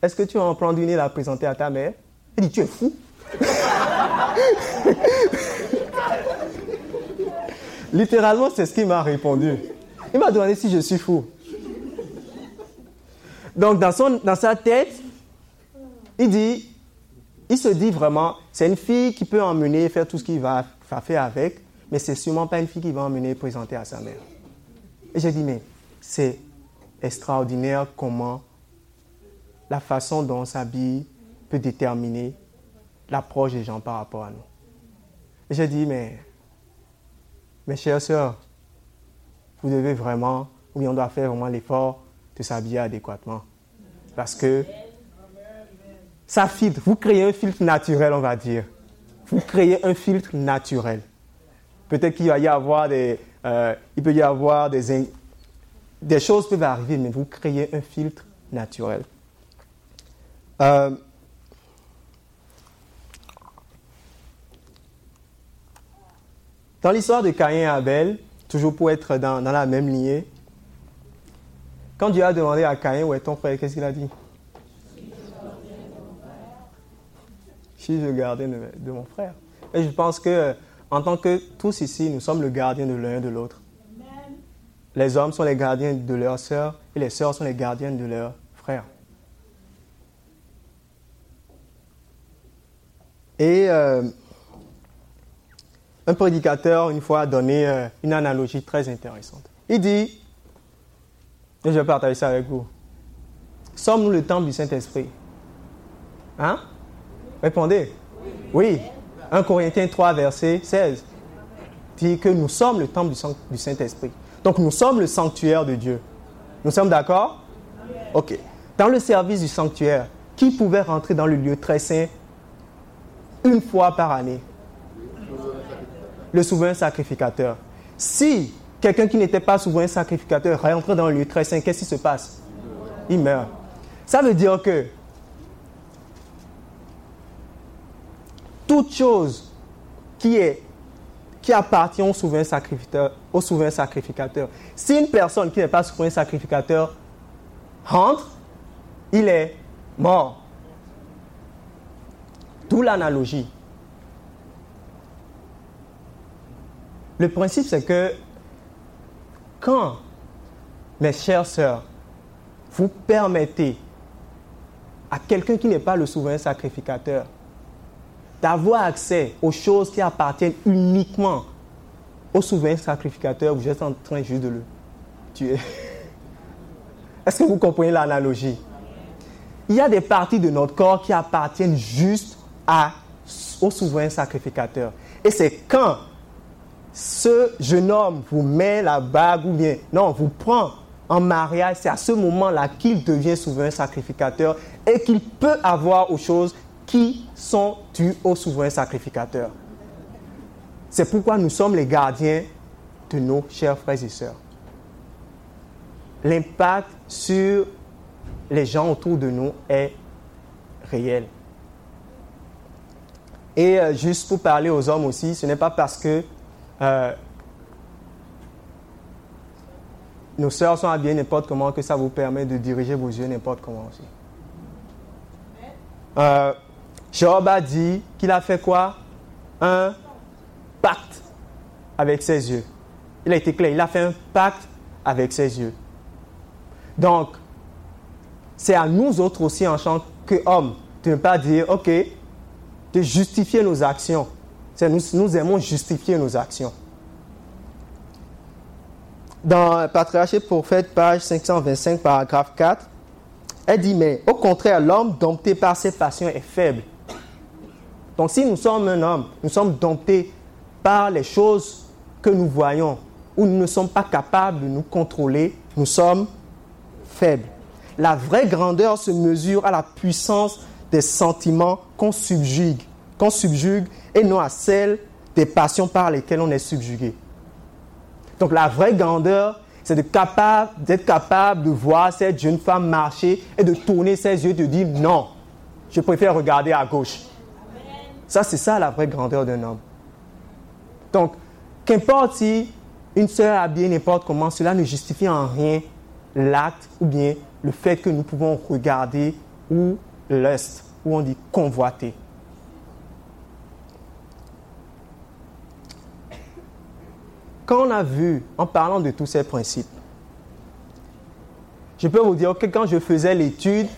est-ce que tu vas en prendre une et la présenter à ta mère? Il dit, tu es fou. Littéralement, c'est ce qu'il m'a répondu. Il m'a demandé si je suis fou. Donc, dans, son, dans sa tête, il dit, il se dit vraiment, c'est une fille qui peut emmener, faire tout ce qu'il va, faire avec, mais c'est sûrement pas une fille qui va emmener présenter à sa mère. Et j'ai dit, mais c'est extraordinaire comment la façon dont on s'habille peut déterminer l'approche des gens par rapport à nous. Et j'ai dit, mais mes chères sœurs, vous devez vraiment, oui, on doit faire vraiment l'effort de s'habiller adéquatement. Parce que ça filtre, vous créez un filtre naturel, on va dire. Vous créez un filtre naturel. Peut-être qu'il va y avoir des, euh, il peut y avoir des, des choses peuvent arriver, mais vous créez un filtre naturel. Euh, dans l'histoire de Caïn et Abel, toujours pour être dans, dans, la même lignée, quand Dieu a demandé à Caïn où est ton frère, qu'est-ce qu'il a dit? Si je de, de, mon frère. Et je pense que, en tant que tous ici, nous sommes le gardien de l'un de l'autre. Les hommes sont les gardiens de leurs sœurs et les sœurs sont les gardiennes de leurs frères. Et euh, un prédicateur, une fois, a donné euh, une analogie très intéressante. Il dit, et je vais partager ça avec vous, sommes-nous le temple du Saint-Esprit? Hein? Répondez. Oui. 1 Corinthiens 3, verset 16 dit que nous sommes le temple du Saint-Esprit. Donc nous sommes le sanctuaire de Dieu. Nous sommes d'accord? Ok. Dans le service du sanctuaire, qui pouvait rentrer dans le lieu très saint une fois par année? Le souverain sacrificateur. Si quelqu'un qui n'était pas souverain sacrificateur rentre dans le lieu très saint, qu'est-ce qui se passe? Il meurt. Ça veut dire que toute chose qui appartient au souverain sacrificateur, au souverain sacrificateur. Si une personne qui n'est pas souverain sacrificateur rentre, il est mort. D'où l'analogie. Le principe, c'est que quand, mes chères sœurs, vous permettez à quelqu'un qui n'est pas le souverain sacrificateur d'avoir accès aux choses qui appartiennent uniquement au souverain sacrificateur, vous êtes en train juste de le tuer. Est-ce que vous comprenez l'analogie? Il y a des parties de notre corps qui appartiennent juste au souverain sacrificateur. Et c'est quand ce jeune homme vous met la bague ou bien, non, vous prend en mariage, c'est à ce moment-là qu'il devient souverain sacrificateur et qu'il peut avoir aux choses qui sont dus au souverain sacrificateur? C'est pourquoi nous sommes les gardiens de nos chers frères et sœurs. L'impact sur les gens autour de nous est réel. Et euh, juste pour parler aux hommes aussi, ce n'est pas parce que euh, nos sœurs sont habillées n'importe comment que ça vous permet de diriger vos yeux n'importe comment aussi. Euh, Job a dit qu'il a fait quoi? Un pacte avec ses yeux. Il a été clair, il a fait un pacte avec ses yeux. Donc, c'est à nous autres aussi en tant qu'hommes de ne pas dire, OK, de justifier nos actions. Nous, nous aimons justifier nos actions. Dans Patriarché Prophète, page 525, paragraphe 4, elle dit, mais au contraire, l'homme dompté par ses passions est faible. Donc si nous sommes un homme, nous sommes domptés par les choses que nous voyons, où nous ne sommes pas capables de nous contrôler, nous sommes faibles. La vraie grandeur se mesure à la puissance des sentiments qu'on subjugue, qu'on subjugue et non à celle des passions par lesquelles on est subjugué. Donc la vraie grandeur, c'est d'être capable, capable de voir cette jeune femme marcher et de tourner ses yeux et de dire non, je préfère regarder à gauche. Ça, c'est ça la vraie grandeur d'un homme. Donc, qu'importe si une sœur habillée n'importe comment, cela ne justifie en rien l'acte ou bien le fait que nous pouvons regarder ou l'est, ou on dit convoiter. Quand on a vu, en parlant de tous ces principes, je peux vous dire que quand je faisais l'étude,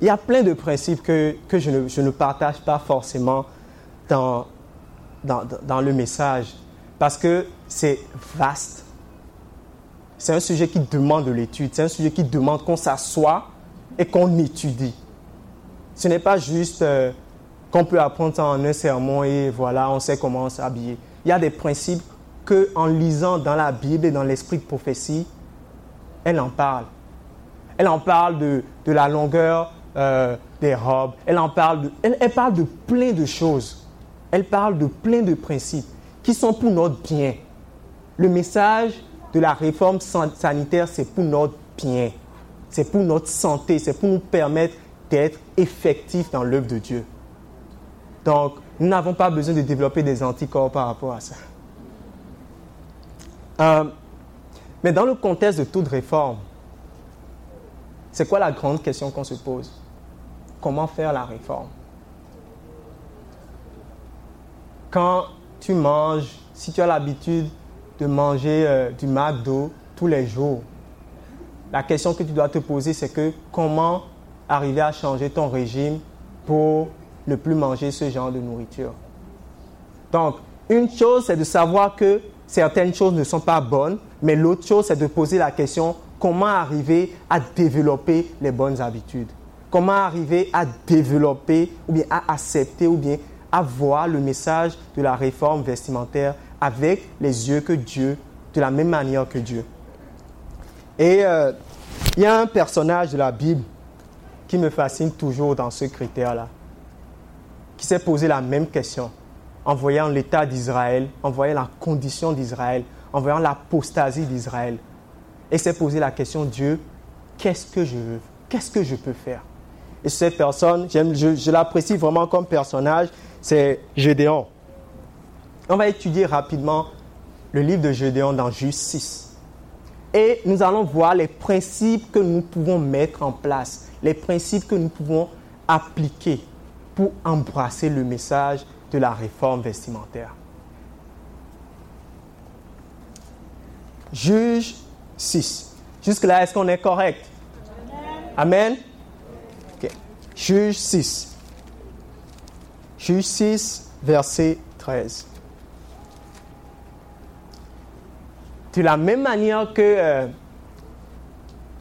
il y a plein de principes que, que je, ne, je, ne, partage pas forcément dans, dans, dans le message parce que c'est vaste. C'est un sujet qui demande de l'étude, c'est un sujet qui demande qu'on s'assoie et qu'on étudie. Ce n'est pas juste euh, qu'on peut apprendre en un sermon et voilà, on sait comment s'habiller. Il y a des principes que, en lisant dans la Bible et dans l'esprit de prophétie, elle en parle. Elle en parle de, de la longueur euh, des robes. Elle en parle de, elle, parle de plein de choses. Elle parle de plein de principes qui sont pour notre bien. Le message de la réforme sanitaire, c'est pour notre bien. C'est pour notre santé. C'est pour nous permettre d'être effectifs dans l'œuvre de Dieu. Donc, nous n'avons pas besoin de développer des anticorps par rapport à ça. Euh, mais dans le contexte de toute réforme, c'est quoi la grande question qu'on se pose? Comment faire la réforme Quand tu manges, si tu as l'habitude de manger euh, du McDo tous les jours, la question que tu dois te poser, c'est que comment arriver à changer ton régime pour ne plus manger ce genre de nourriture. Donc, une chose, c'est de savoir que certaines choses ne sont pas bonnes, mais l'autre chose, c'est de poser la question, comment arriver à développer les bonnes habitudes Comment arriver à développer ou bien à accepter ou bien à voir le message de la réforme vestimentaire avec les yeux que Dieu, de la même manière que Dieu. Et euh, il y a un personnage de la Bible qui me fascine toujours dans ce critère-là, qui s'est posé la même question en voyant l'état d'Israël, en voyant la condition d'Israël, en voyant l'apostasie d'Israël. Et s'est posé la question, Dieu, qu'est-ce que je veux? Qu'est-ce que je peux faire? Et cette personne, je, l'apprécie vraiment comme personnage, c'est Gédéon. On va étudier rapidement le livre de Gédéon dans 6. Et nous allons voir les principes que nous pouvons mettre en place, les principes que nous pouvons appliquer pour embrasser le message de la réforme vestimentaire. Juge 6. Jusque-là, est-ce qu'on est correct? Amen. Juge 6. Juge 6, verset 13. De la même manière que euh,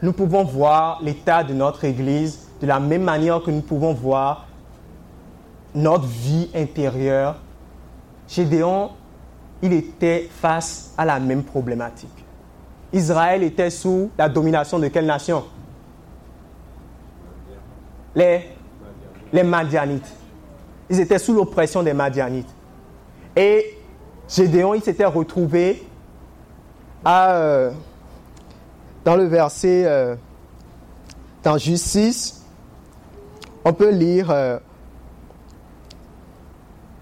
nous pouvons voir l'état de notre Église, de la même manière que nous pouvons voir notre vie intérieure, Gédéon, il était face à la même problématique. Israël était sous la domination de quelle nation? Les, Madianites. Ils étaient sous l'oppression des Madianites. Et Gédéon, il s'était retrouvé euh, dans le verset, euh, dans Justice, on peut lire euh,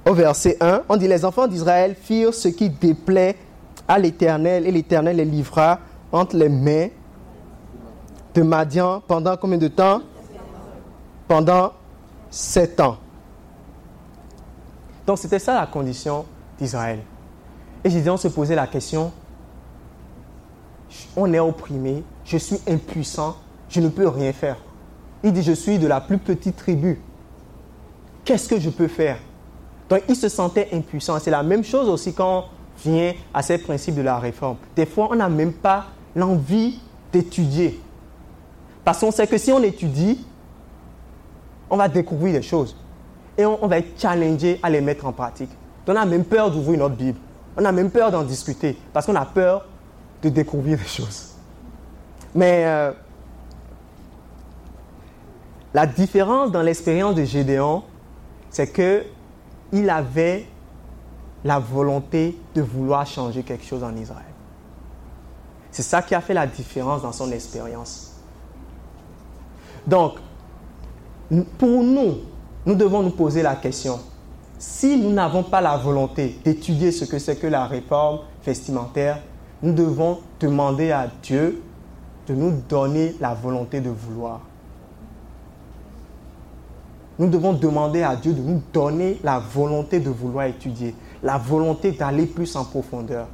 au verset 1, on dit les enfants d'Israël firent ce qui déplaît à l'Éternel et l'Éternel les livra entre les mains de Madian pendant combien de temps? Pendant sept ans. Donc c'était ça la condition d'Israël. Et Gédéon se posait la question, on est opprimé, je suis impuissant, je ne peux rien faire. Il dit, je suis de la plus petite tribu. Qu'est-ce que je peux faire? Donc il se sentait impuissant. C'est la même chose aussi quand on vient à ces principes de la réforme. Des fois, on n'a même pas l'envie d'étudier. Parce qu'on sait que si on étudie, on va découvrir des choses. Et on, va être challengé à les mettre en pratique. on a même peur d'ouvrir notre Bible. On a même peur d'en discuter. Parce qu'on a peur de découvrir des choses. Mais euh, la différence dans l'expérience de Gédéon, c'est que il avait la volonté de vouloir changer quelque chose en Israël. C'est ça qui a fait la différence dans son expérience. Donc, pour nous, nous devons nous poser la question, si nous n'avons pas la volonté d'étudier ce que c'est que la réforme vestimentaire, nous devons demander à Dieu de nous donner la volonté de vouloir. Nous devons demander à Dieu de nous donner la volonté de vouloir étudier, la volonté d'aller plus en profondeur.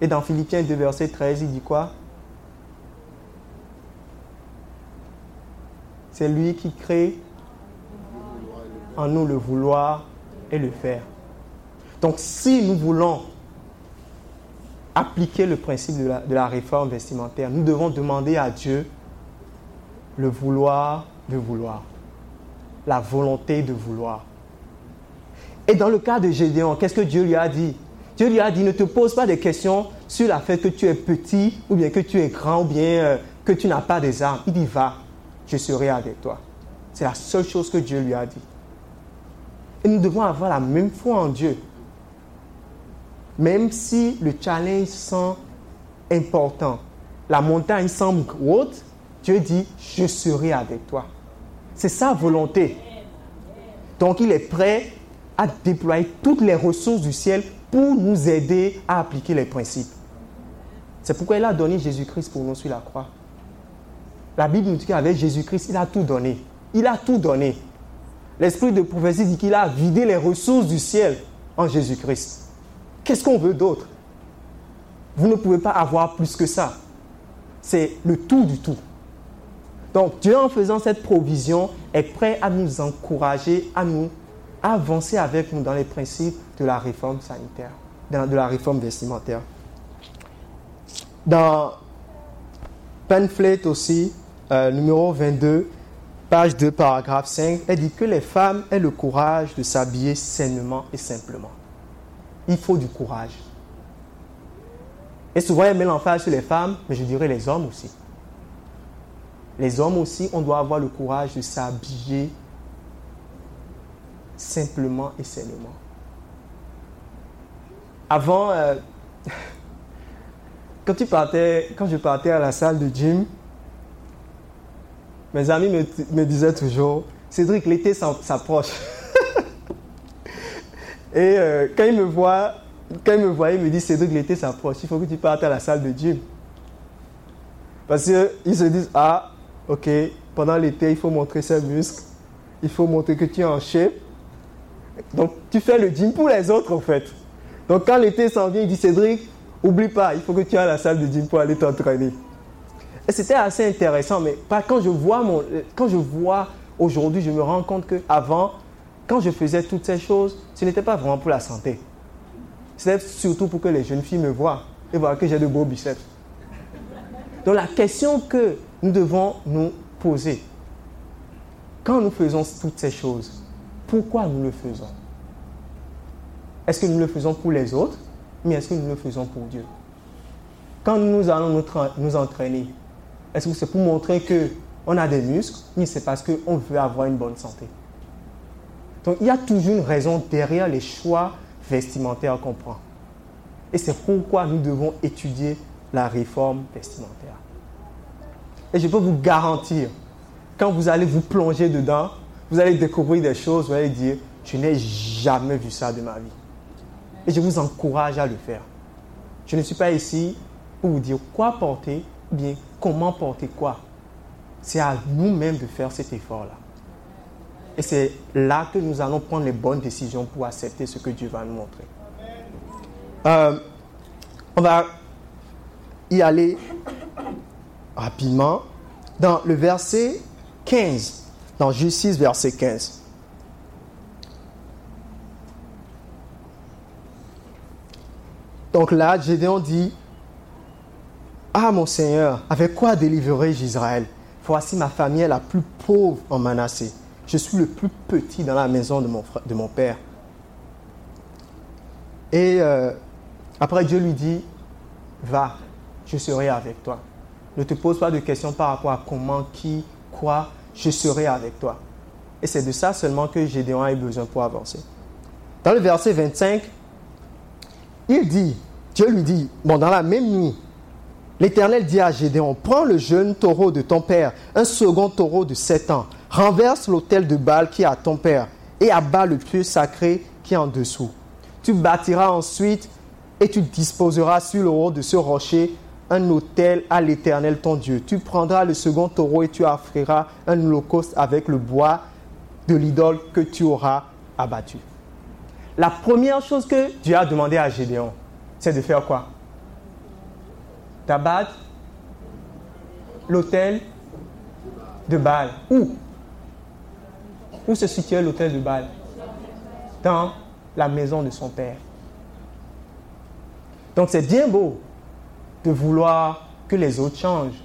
Et dans Philippiens 2, verset 13, il dit quoi? C'est lui qui crée en nous le vouloir et le faire. Donc si nous voulons appliquer le principe de la, réforme vestimentaire, nous devons demander à Dieu le vouloir de vouloir, la volonté de vouloir. Et dans le cas de Gédéon, qu'est-ce que Dieu lui a dit? Dieu lui a dit, ne te pose pas des questions sur la fait que tu es petit, ou bien que tu es grand, ou bien euh, que tu n'as pas des armes. Il dit, va, je serai avec toi. C'est la seule chose que Dieu lui a dit. Et nous devons avoir la même foi en Dieu. Même si le challenge semble important, la montagne semble haute, Dieu dit, je serai avec toi. C'est sa volonté. Donc il est prêt à déployer toutes les ressources du ciel pour nous aider à appliquer les principes. C'est pourquoi il a donné Jésus-Christ pour nous sur la croix. La Bible nous dit qu'avec Jésus-Christ, il a tout donné. Il a tout donné. L'esprit de prophétie dit qu'il a vidé les ressources du ciel en Jésus-Christ. Qu'est-ce qu'on veut d'autre? Vous ne pouvez pas avoir plus que ça. C'est le tout du tout. Donc Dieu, en faisant cette provision, est prêt à nous encourager, à nous avancer avec nous dans les principes de la réforme sanitaire, de la réforme vestimentaire. Dans pamphlet aussi, euh, numéro 22, page 2, paragraphe 5, elle dit que les femmes aient le courage de s'habiller sainement et simplement. Il faut du courage. Et souvent, elle met l'emphase sur les femmes, mais je dirais les hommes aussi. Les hommes aussi, on doit avoir le courage de s'habiller simplement et sainement. Avant, euh, quand, tu partais, quand je partais à la salle de gym, mes amis me, disaient toujours, Cédric, l'été s'approche. Et euh, quand ils me voient, quand ils me voient, Cédric, l'été s'approche, il faut que tu partes à la salle de gym. Parce qu'ils se disent, ah, ok, pendant l'été, il faut montrer ses muscles, il faut montrer que tu es en shape. Donc, tu fais le gym pour les autres, en fait. Donc, quand l'été s'en vient, il dit Cédric, oublie pas, il faut que tu ailles à la salle de gym pour aller t'entraîner. C'était assez intéressant, mais quand je vois, aujourd'hui, je me rends compte qu'avant, quand je faisais toutes ces choses, ce n'était pas vraiment pour la santé. C'était surtout pour que les jeunes filles me voient et voient que j'ai de beaux biceps. Donc la question que nous devons nous poser, quand nous faisons toutes ces choses, pourquoi nous le faisons? Est-ce que nous le faisons pour les autres, mais est-ce que nous le faisons pour Dieu? Quand nous allons nous, entraîner, est-ce que c'est pour montrer qu'on a des muscles, mais c'est parce qu'on veut avoir une bonne santé Donc il y a toujours une raison derrière les choix vestimentaires qu'on prend. Et c'est pourquoi nous devons étudier la réforme vestimentaire. Et je peux vous garantir, quand vous allez vous plonger dedans, vous allez découvrir des choses, vous allez dire, je n'ai jamais vu ça de ma vie. Et je vous encourage à le faire. Je ne suis pas ici pour vous dire quoi porter, ou bien comment porter quoi? C'est à nous-mêmes de faire cet effort-là. Et c'est là que nous allons prendre les bonnes décisions pour accepter ce que Dieu va nous montrer. Euh, on va y aller rapidement dans le verset 15 dans Justice, verset 15. Donc là, Gédéon dit, Ah mon Seigneur, avec quoi délivrerai-je Israël? Voici ma famille est la plus pauvre en Manassé. Je suis le plus petit dans la maison de mon, père. Et euh, après, Dieu lui dit, va, je serai avec toi. Ne te pose pas de questions par rapport à comment, qui, quoi je serai avec toi. Et c'est de ça seulement que Gédéon a eu besoin pour avancer. Dans le verset 25, il dit, Dieu lui dit, bon, dans la même nuit, l'Éternel dit à Gédéon, prends le jeune taureau de ton père, un second taureau de sept ans, renverse l'autel de Baal qui est à ton père, et abat le pieu sacré qui est en dessous. Tu bâtiras ensuite et tu disposeras sur le haut de ce rocher un autel à l'Éternel ton Dieu. Tu prendras le second taureau et tu offriras un holocauste avec le bois de l'idole que tu auras abattu. La première chose que Dieu a demandé à Gédéon, c'est de faire quoi? D'abattre l'autel de Baal. Où? Où se situait l'hôtel de Baal Dans la maison de son père. Donc c'est bien beau de vouloir que les autres changent.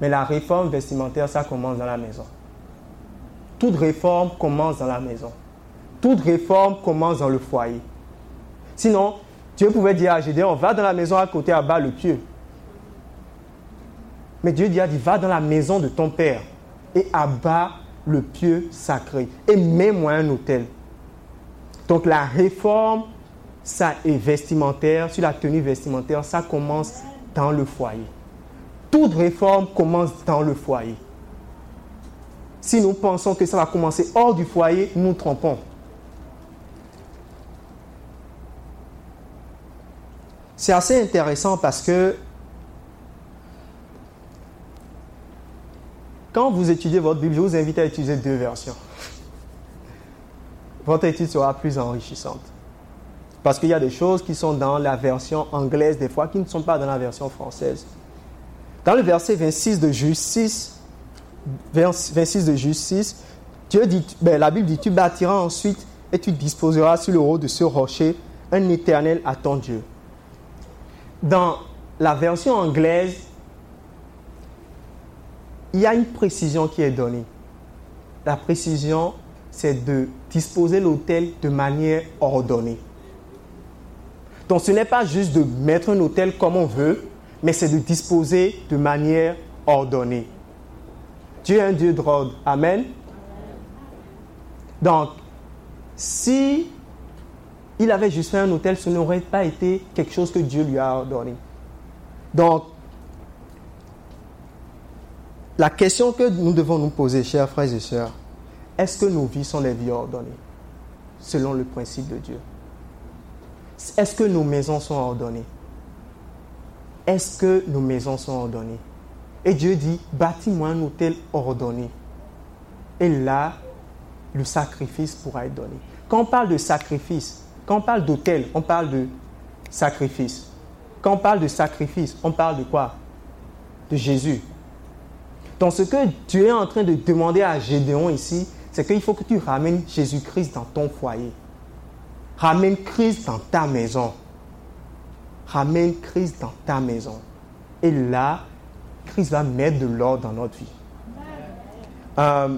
Mais la réforme vestimentaire, ça commence dans la maison. Toute réforme commence dans la maison. Toute réforme commence dans le foyer. Sinon, Dieu pouvait dire à Gédéon, va dans la maison à côté, à bas le pieu. Mais Dieu dit, va dans la maison de ton père et abat le pieu sacré et mets-moi un hôtel. Donc la réforme, ça est vestimentaire, sur la tenue vestimentaire, ça commence dans le foyer. Toute réforme commence dans le foyer. Si nous pensons que ça va commencer hors du foyer, nous nous trompons. C'est assez intéressant parce que Quand vous étudiez votre Bible, je vous invite à utiliser deux versions. Votre étude sera plus enrichissante. Parce qu'il y a des choses qui sont dans la version anglaise des fois qui ne sont pas dans la version française. Dans le verset 26 de Justice, 26 de Justice, Dieu dit, ben, la Bible dit, tu bâtiras ensuite et tu disposeras sur le haut de ce rocher un éternel à ton Dieu. Dans la version anglaise, il y a une précision qui est donnée. La précision, c'est de disposer l'hôtel de manière ordonnée. Donc ce n'est pas juste de mettre un hôtel comme on veut, mais c'est de disposer de manière ordonnée. Dieu est un Dieu d'ordre. Amen. Donc, si il avait juste fait un hôtel, ce n'aurait pas été quelque chose que Dieu lui a ordonné. Donc, la question que nous devons nous poser, chers frères et sœurs, est-ce que nos vies sont des vies ordonnées selon le principe de Dieu? Est-ce que nos maisons sont ordonnées? Est-ce que nos maisons sont ordonnées? Et Dieu dit, bâtis-moi un hôtel ordonné. Et là, le sacrifice pourra être donné. Quand on parle de sacrifice, quand on parle d'hôtel, on parle de sacrifice. Quand on parle de sacrifice, on parle de quoi? De Jésus. Donc ce que tu es en train de demander à Gédéon ici, c'est qu'il faut que tu ramènes Jésus-Christ dans ton foyer. Ramène Christ dans ta maison. Ramène Christ dans ta maison. Et là, Christ va mettre de l'ordre dans notre vie. Euh,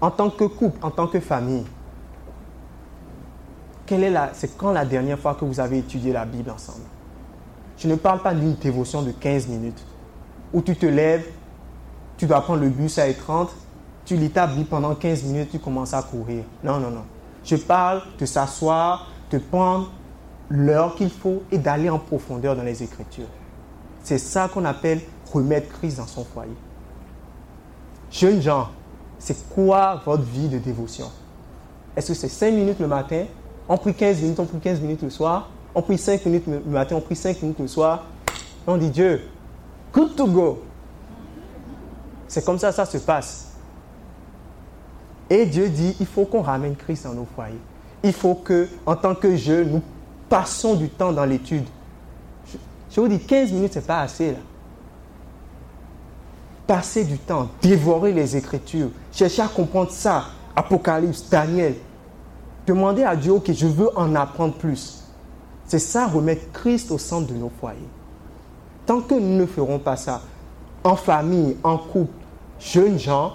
en tant que couple, en tant que famille, c'est quand la dernière fois que vous avez étudié la Bible ensemble? Je ne parle pas d'une dévotion de 15 minutes où tu te lèves, tu dois prendre le bus à 30, tu lis ta Bible pendant 15 minutes, tu commences à courir. Non, non, non. Je parle de s'asseoir, de prendre l'heure qu'il faut et d'aller en profondeur dans les Écritures. C'est ça qu'on appelle remettre Christ dans son foyer. Jeunes gens, c'est quoi votre vie de dévotion? Est-ce que c'est 5 minutes le matin? On prie 15 minutes, on prie 15 minutes le soir? On prie 5 minutes le matin, on prie 5 minutes le soir. On dit Dieu, good to go. C'est comme ça ça se passe. Et Dieu dit, il faut qu'on ramène Christ dans nos foyers. Il faut que, en tant que jeunes, nous passons du temps dans l'étude. Je, vous dis, 15 minutes, ce n'est pas assez. Là. Passer du temps, dévorer les Écritures, chercher à comprendre ça, Apocalypse, Daniel. Demander à Dieu, ok, je veux en apprendre plus. C'est ça, remettre Christ au centre de nos foyers. Tant que nous ne ferons pas ça, en famille, en couple, jeunes gens,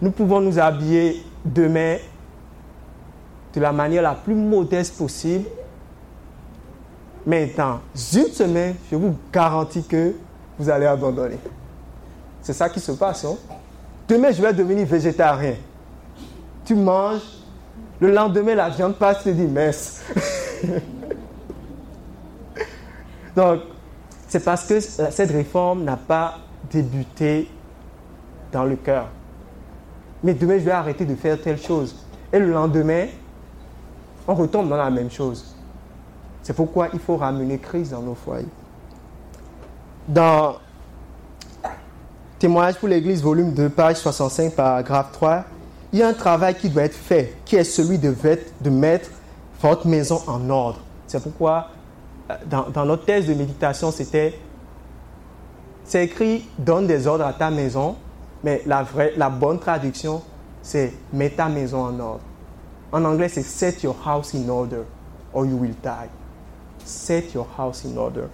nous pouvons nous habiller demain de la manière la plus modeste possible. Mais dans une semaine, je vous garantis que vous allez abandonner. C'est ça qui se passe. Hein? Demain, je vais devenir végétarien. Tu manges le lendemain, la viande passe, tu dis messe. Donc, c'est parce que cette réforme n'a pas débuté dans le cœur. Mais demain, je vais arrêter de faire telle chose. Et le lendemain, on retombe dans la même chose. C'est pourquoi il faut ramener Christ dans nos foyers. Dans Témoignage pour l'Église, volume 2, page 65, paragraphe 3, il y a un travail qui doit être fait, qui est celui de, mettre votre maison en ordre. C'est pourquoi, euh, dans, notre thèse de méditation, c'était C'est écrit donne des ordres à ta maison, mais la, vraie, la bonne traduction, c'est mets ta maison en ordre. En anglais, c'est set your house in order or you will die. Set your house in order.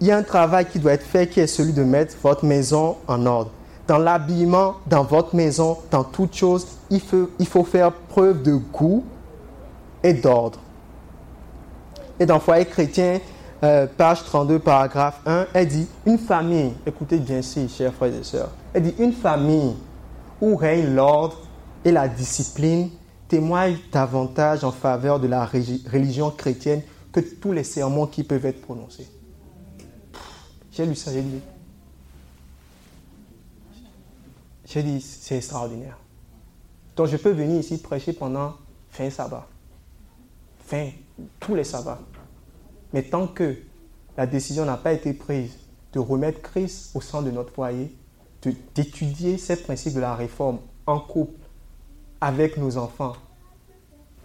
Il y a un travail qui doit être fait qui est celui de mettre votre maison en ordre. Dans l'habillement, dans votre maison, dans toute chose, il faut, faire preuve de goût et d'ordre. Et dans Foyer chrétien, euh, page 32, paragraphe 1, elle dit Une famille, écoutez bien ici, chers frères et sœurs, elle dit Une famille où règne l'ordre et la discipline témoigne davantage en faveur de la religion chrétienne que tous les sermons qui peuvent être prononcés. J'ai lu ça, j'ai dit. J'ai dit, c'est extraordinaire. Donc je peux venir ici prêcher pendant fin sabbat. Fin, tous les sabbats. Mais tant que la décision n'a pas été prise de remettre Christ au centre de notre foyer, d'étudier ces principes de la réforme en couple, avec nos enfants,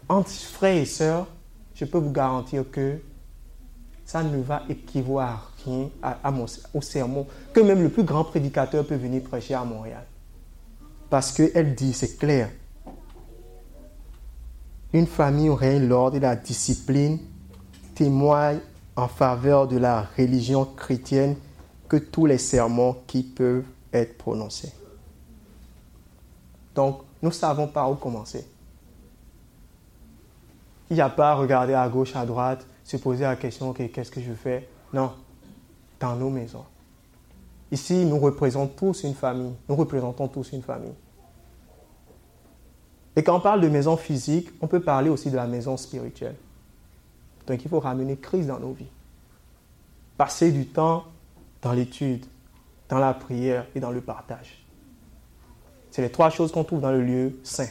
entre frères et sœurs, je peux vous garantir que ça ne va rien à, mon, au sermon que même le plus grand prédicateur peut venir prêcher à Montréal. Parce qu'elle dit, c'est clair, une famille aurait l'ordre et la discipline témoigne en faveur de la religion chrétienne que tous les sermons qui peuvent être prononcés. Donc, nous savons par où commencer. Il n'y a pas à regarder à gauche, à droite, se poser la question, qu'est-ce que je fais? Non, dans nos maisons. Ici, nous représentons tous une famille. Nous représentons tous une famille. Et quand on parle de maison physique, on peut parler aussi de la maison spirituelle. Donc il faut ramener Christ dans nos vies. Passer du temps dans l'étude, dans la prière et dans le partage. C'est les trois choses qu'on trouve dans le lieu saint.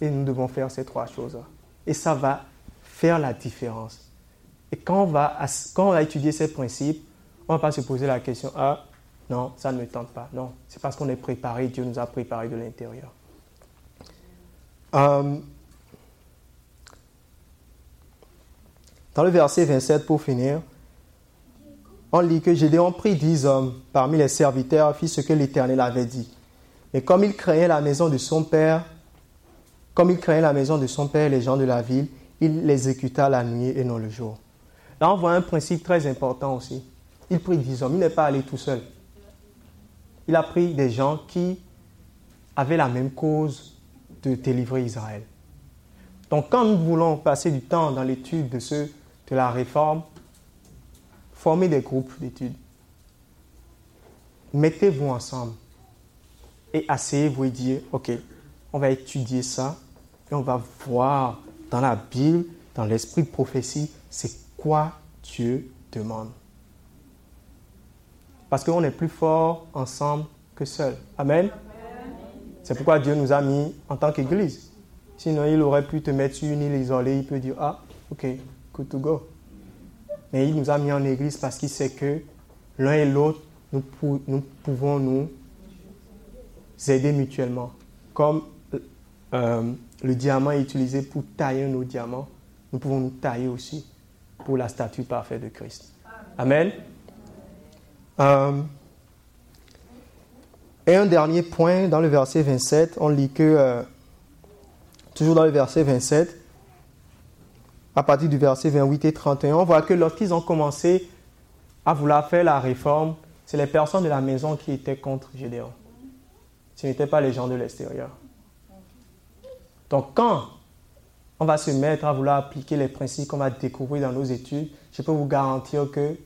Et nous devons faire ces trois choses-là. Et ça va faire la différence. Et quand on va, quand ces principes, on ne va pas se poser la question, ah, non, ça ne me tente pas. Non, c'est parce qu'on est préparé, Dieu nous a préparé de l'intérieur. Euh, dans le verset 27, pour finir, on lit que Gédéon prit dix hommes parmi les serviteurs, fit ce que l'Éternel avait dit. Et comme il craignait la maison de son père, comme il craignait la maison de son père et les gens de la ville, il l'exécuta la nuit et non le jour. Là, on voit un principe très important aussi. Il prit dix hommes, il n'est pas allé tout seul il a pris des gens qui avaient la même cause de délivrer Israël. Donc quand nous voulons passer du temps dans l'étude de, ce, de la réforme, formez des groupes d'études. Mettez-vous ensemble et asseyez-vous et dire, OK, on va étudier ça et on va voir dans la Bible, dans l'esprit de prophétie, c'est quoi Dieu demande. Parce qu'on est plus fort ensemble que seul. Amen. C'est pourquoi Dieu nous a mis en tant qu'Église. Sinon, il aurait pu te mettre sur une île isolée. Il peut dire, ah, ok, good to go. Mais il nous a mis en Église parce qu'il sait que l'un et l'autre, nous, pouvons nous aider mutuellement. Comme euh, le diamant est utilisé pour tailler nos diamants, nous pouvons nous tailler aussi pour la statue parfaite de Christ. Amen. Euh, et un dernier point, dans le verset 27, on lit que, euh, toujours dans le verset 27, à partir du verset 28 et 31, on voit que lorsqu'ils ont commencé à vouloir faire la réforme, c'est les personnes de la maison qui étaient contre Gédéon. Ce n'étaient pas les gens de l'extérieur. Donc quand on va se mettre à vouloir appliquer les principes qu'on va découvrir dans nos études, je peux vous garantir que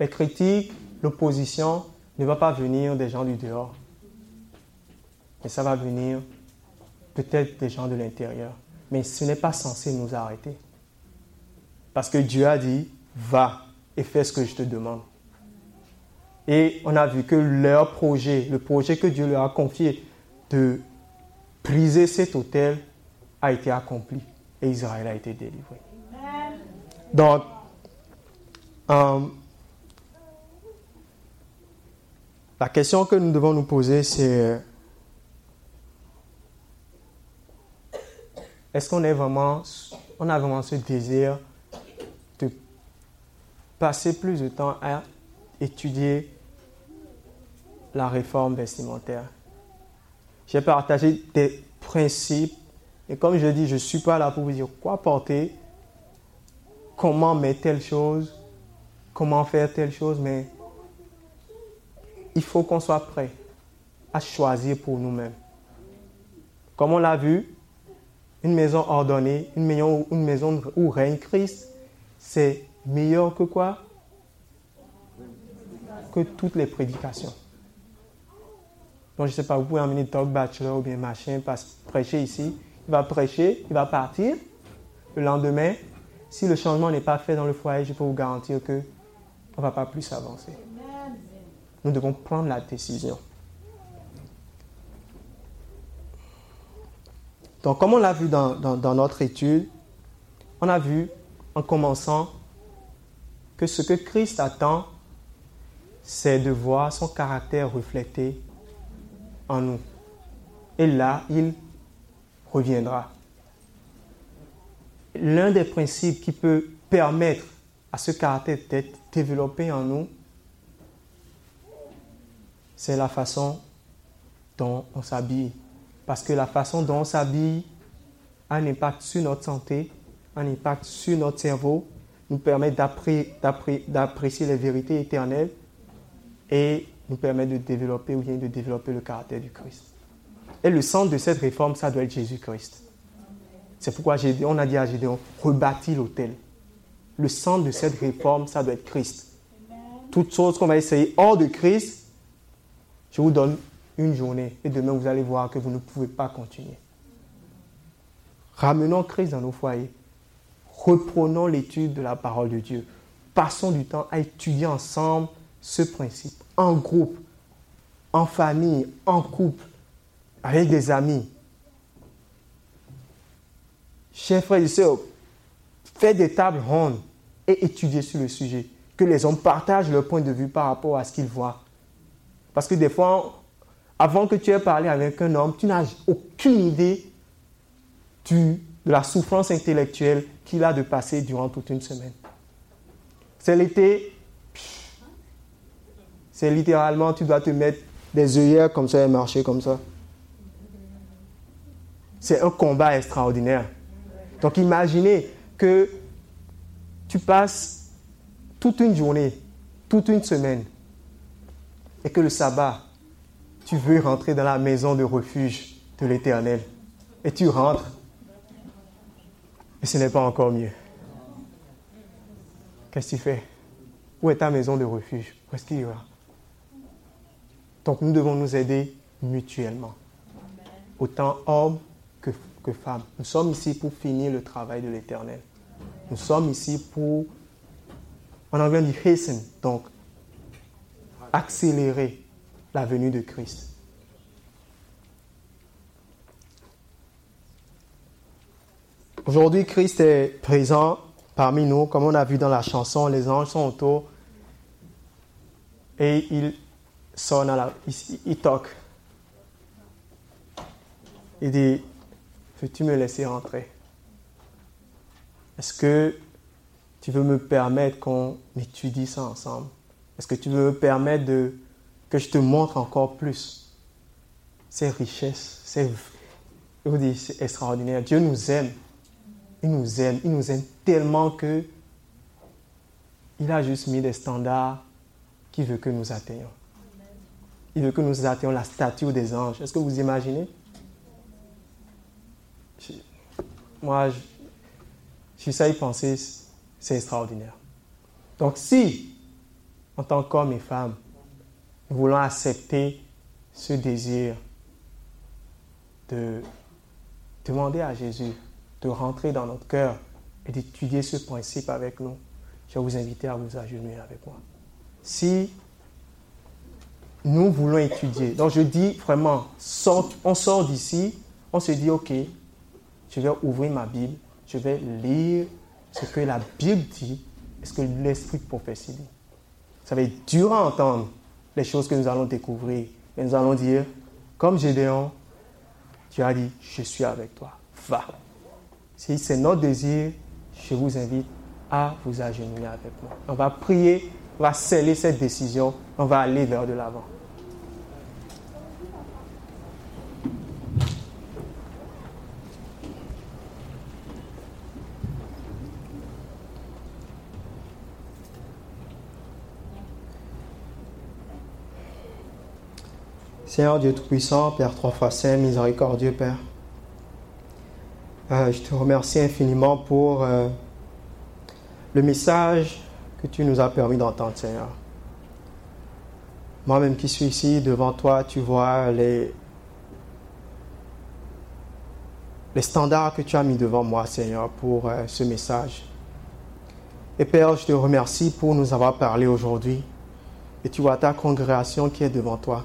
les critiques, l'opposition ne va pas venir des gens du dehors, mais ça va venir peut-être des gens de l'intérieur. Mais ce n'est pas censé nous arrêter. Parce que Dieu a dit, va et fais ce que je te demande. Et on a vu que leur projet, le projet que Dieu leur a confié de briser cet hôtel a été accompli et Israël a été délivré. Donc, euh, La question que nous devons nous poser, c'est est-ce qu'on a vraiment ce désir de passé plus de temps à étudier la réforme vestimentaire? J'ai partagé des principes et comme je dis, je ne suis pas là pour vous dire quoi porter, comment mettre telle chose, comment faire telle chose, mais il faut qu'on soit prêt à choisir pour nous-mêmes. Comme on l'a vu, une maison ordonnée, une maison, une maison où règne Christ, c'est meilleur que quoi? Que toutes les prédications. Donc, je ne sais pas, vous pouvez emmener talk bachelor ou bien machin, prêcher ici. Il va prêcher, il va partir. Le lendemain, si le changement n'est pas fait dans le foyer, je peux vous garantir que on ne va pas plus avancer. Nous devons prendre la décision. Donc, comme on l'a vu dans, dans, notre étude, on a vu en commençant que ce que Christ attend, c'est de voir son caractère reflété en nous. Et là, il reviendra. L'un des principes qui peut permettre à ce caractère d'être développé en nous, c'est la façon dont on s'habille. Parce que la façon dont on s'habille a un impact sur notre santé, un impact sur notre cerveau, nous permet d'apprécier les vérités éternelles et nous permet de développer ou bien de développer le caractère du Christ. Et le centre de cette réforme, ça doit être Jésus-Christ. C'est pourquoi on a dit à Gédéon, rebâtis l'autel. Le centre de cette réforme, ça doit être Christ. Toutes choses qu'on va essayer hors de Christ, je vous donne une journée et demain vous allez voir que vous ne pouvez pas continuer. Ramenons Christ dans nos foyers. Reprenons l'étude de la parole de Dieu. Passons du temps à étudier ensemble ce principe, en groupe, en famille, en couple, avec des amis. Chers frères et sœurs, faites des tables rondes et étudiez sur le sujet. Que les hommes partagent leur point de vue par rapport à ce qu'ils voient. Parce que des fois, avant que tu aies parlé avec un homme, tu n'as aucune idée de la souffrance intellectuelle qu'il a de passer durant toute une semaine. C'est l'été, c'est littéralement, tu dois te mettre des œillères comme ça et marcher comme ça. C'est un combat extraordinaire. Donc imaginez que tu passes toute une journée, toute une semaine, et que le sabbat, tu veux rentrer dans la maison de refuge de l'Éternel. Et tu rentres. Et ce n'est pas encore mieux. Qu'est-ce que tu fais? Où est ta maison de refuge? Où est-ce qu'il y va Donc nous devons nous aider mutuellement. Autant hommes que, que femmes. Nous sommes ici pour finir le travail de l'Éternel. Nous sommes ici pour, en anglais on dit hasten, donc accélérer la venue de Christ. Aujourd'hui, Christ est présent parmi nous, comme on a vu dans la chanson, les anges sont autour et il sonne à la, il, toque. Il dit, veux-tu me laisser rentrer Est-ce que tu veux me permettre qu'on étudie ça ensemble? Est-ce que tu veux me permettre que je te montre encore plus ces richesses. C'est, je vous dis, c'est extraordinaire. Dieu nous aime. Il nous aime. Il nous aime tellement que il a juste mis des standards qu'il veut que nous atteignions. Il veut que nous atteignions la statue des anges. Est-ce que vous imaginez? Moi, je, je ça y penser, c'est extraordinaire. Donc si, en tant qu'homme et femme, nous voulons accepter ce désir de demander à Jésus de rentrer dans notre cœur et d'étudier ce principe avec nous. Je vais vous inviter à vous agenouiller avec moi. Si nous voulons étudier, donc je dis vraiment, on sort d'ici, on se dit, ok, je vais ouvrir ma Bible, je vais lire ce que la Bible dit ce que l'Esprit prophétie dit. Ça va être dur à entendre, les choses que nous allons découvrir. Et nous allons dire, comme Gédéon, tu as dit, je suis avec toi. Va. Si c'est notre désir, je vous invite à vous agenouiller avec moi. On va prier, on va sceller cette décision, on va aller vers de l'avant. Seigneur Dieu Tout-Puissant, Père trois fois saint, miséricordieux Père, euh, je te remercie infiniment pour euh, le message que tu nous as permis d'entendre, Seigneur. Moi-même qui suis ici devant toi, tu vois les, standards que tu as mis devant moi, Seigneur, pour euh, ce message. Et Père, je te remercie pour nous avoir parlé aujourd'hui. Et tu vois ta congrégation qui est devant toi.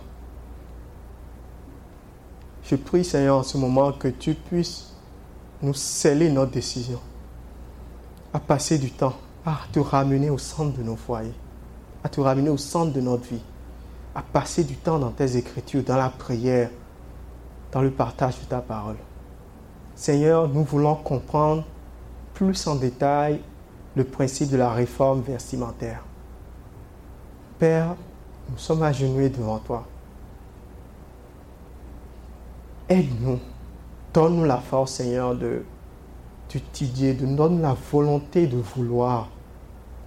Je prie, Seigneur, en ce moment que tu puisses nous sceller notre décision à passer du temps à te ramener au centre de nos foyers, à te ramener au centre de notre vie, à passer du temps dans tes écritures, dans la prière, dans le partage de ta parole. Seigneur, nous voulons comprendre plus en détail le principe de la réforme vestimentaire. Père, nous sommes agenouillés devant toi. Aide-nous. Donne-nous la force, Seigneur, de d'étudier, de nous donne la volonté de vouloir.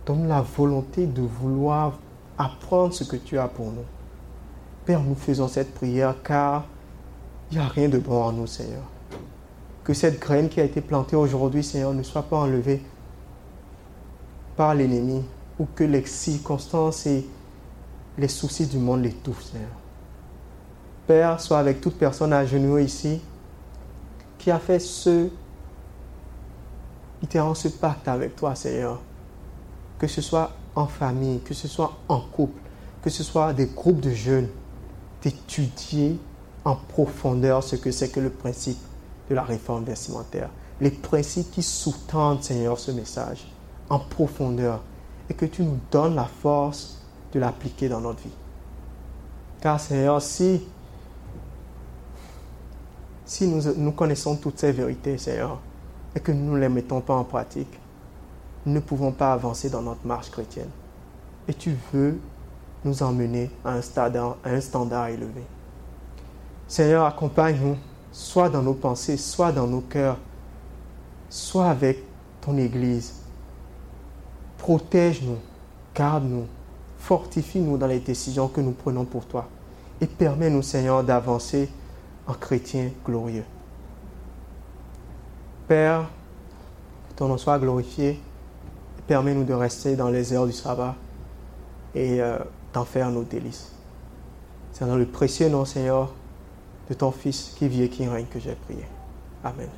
Donne la volonté de vouloir apprendre ce que tu as pour nous. Père, nous faisons cette prière car il n'y a rien de bon en nous, Seigneur. Que cette graine qui a été plantée aujourd'hui, Seigneur, ne soit pas enlevée par l'ennemi ou que les circonstances et les soucis du monde l'étouffent, Seigneur. Père, sois avec toute personne à genoux ici qui a fait ce, littéralement ce pacte avec toi, Seigneur. Que ce soit en famille, que ce soit en couple, que ce soit des groupes de jeunes, d'étudier en profondeur ce que c'est que le principe de la réforme vestimentaire. Les principes qui sous-tendent, Seigneur, ce message en profondeur et que tu nous donnes la force de l'appliquer dans notre vie. Car, Seigneur, si si nous, connaissons toutes ces vérités, Seigneur, et que nous ne les mettons pas en pratique, nous ne pouvons pas avancer dans notre marche chrétienne. Et tu veux nous emmener à un, standard, à un standard élevé. Seigneur, accompagne-nous, soit dans nos pensées, soit dans nos cœurs, soit avec ton Église. Protège-nous, garde-nous, fortifie-nous dans les décisions que nous prenons pour toi. Et permets-nous, Seigneur, d'avancer un chrétien glorieux. Père, que ton nom soit glorifié. Permets-nous de rester dans les heures du sabbat et euh, d'en faire nos délices. C'est dans le précieux nom, Seigneur, de ton Fils qui vit et qui règne que j'ai prié. Amen.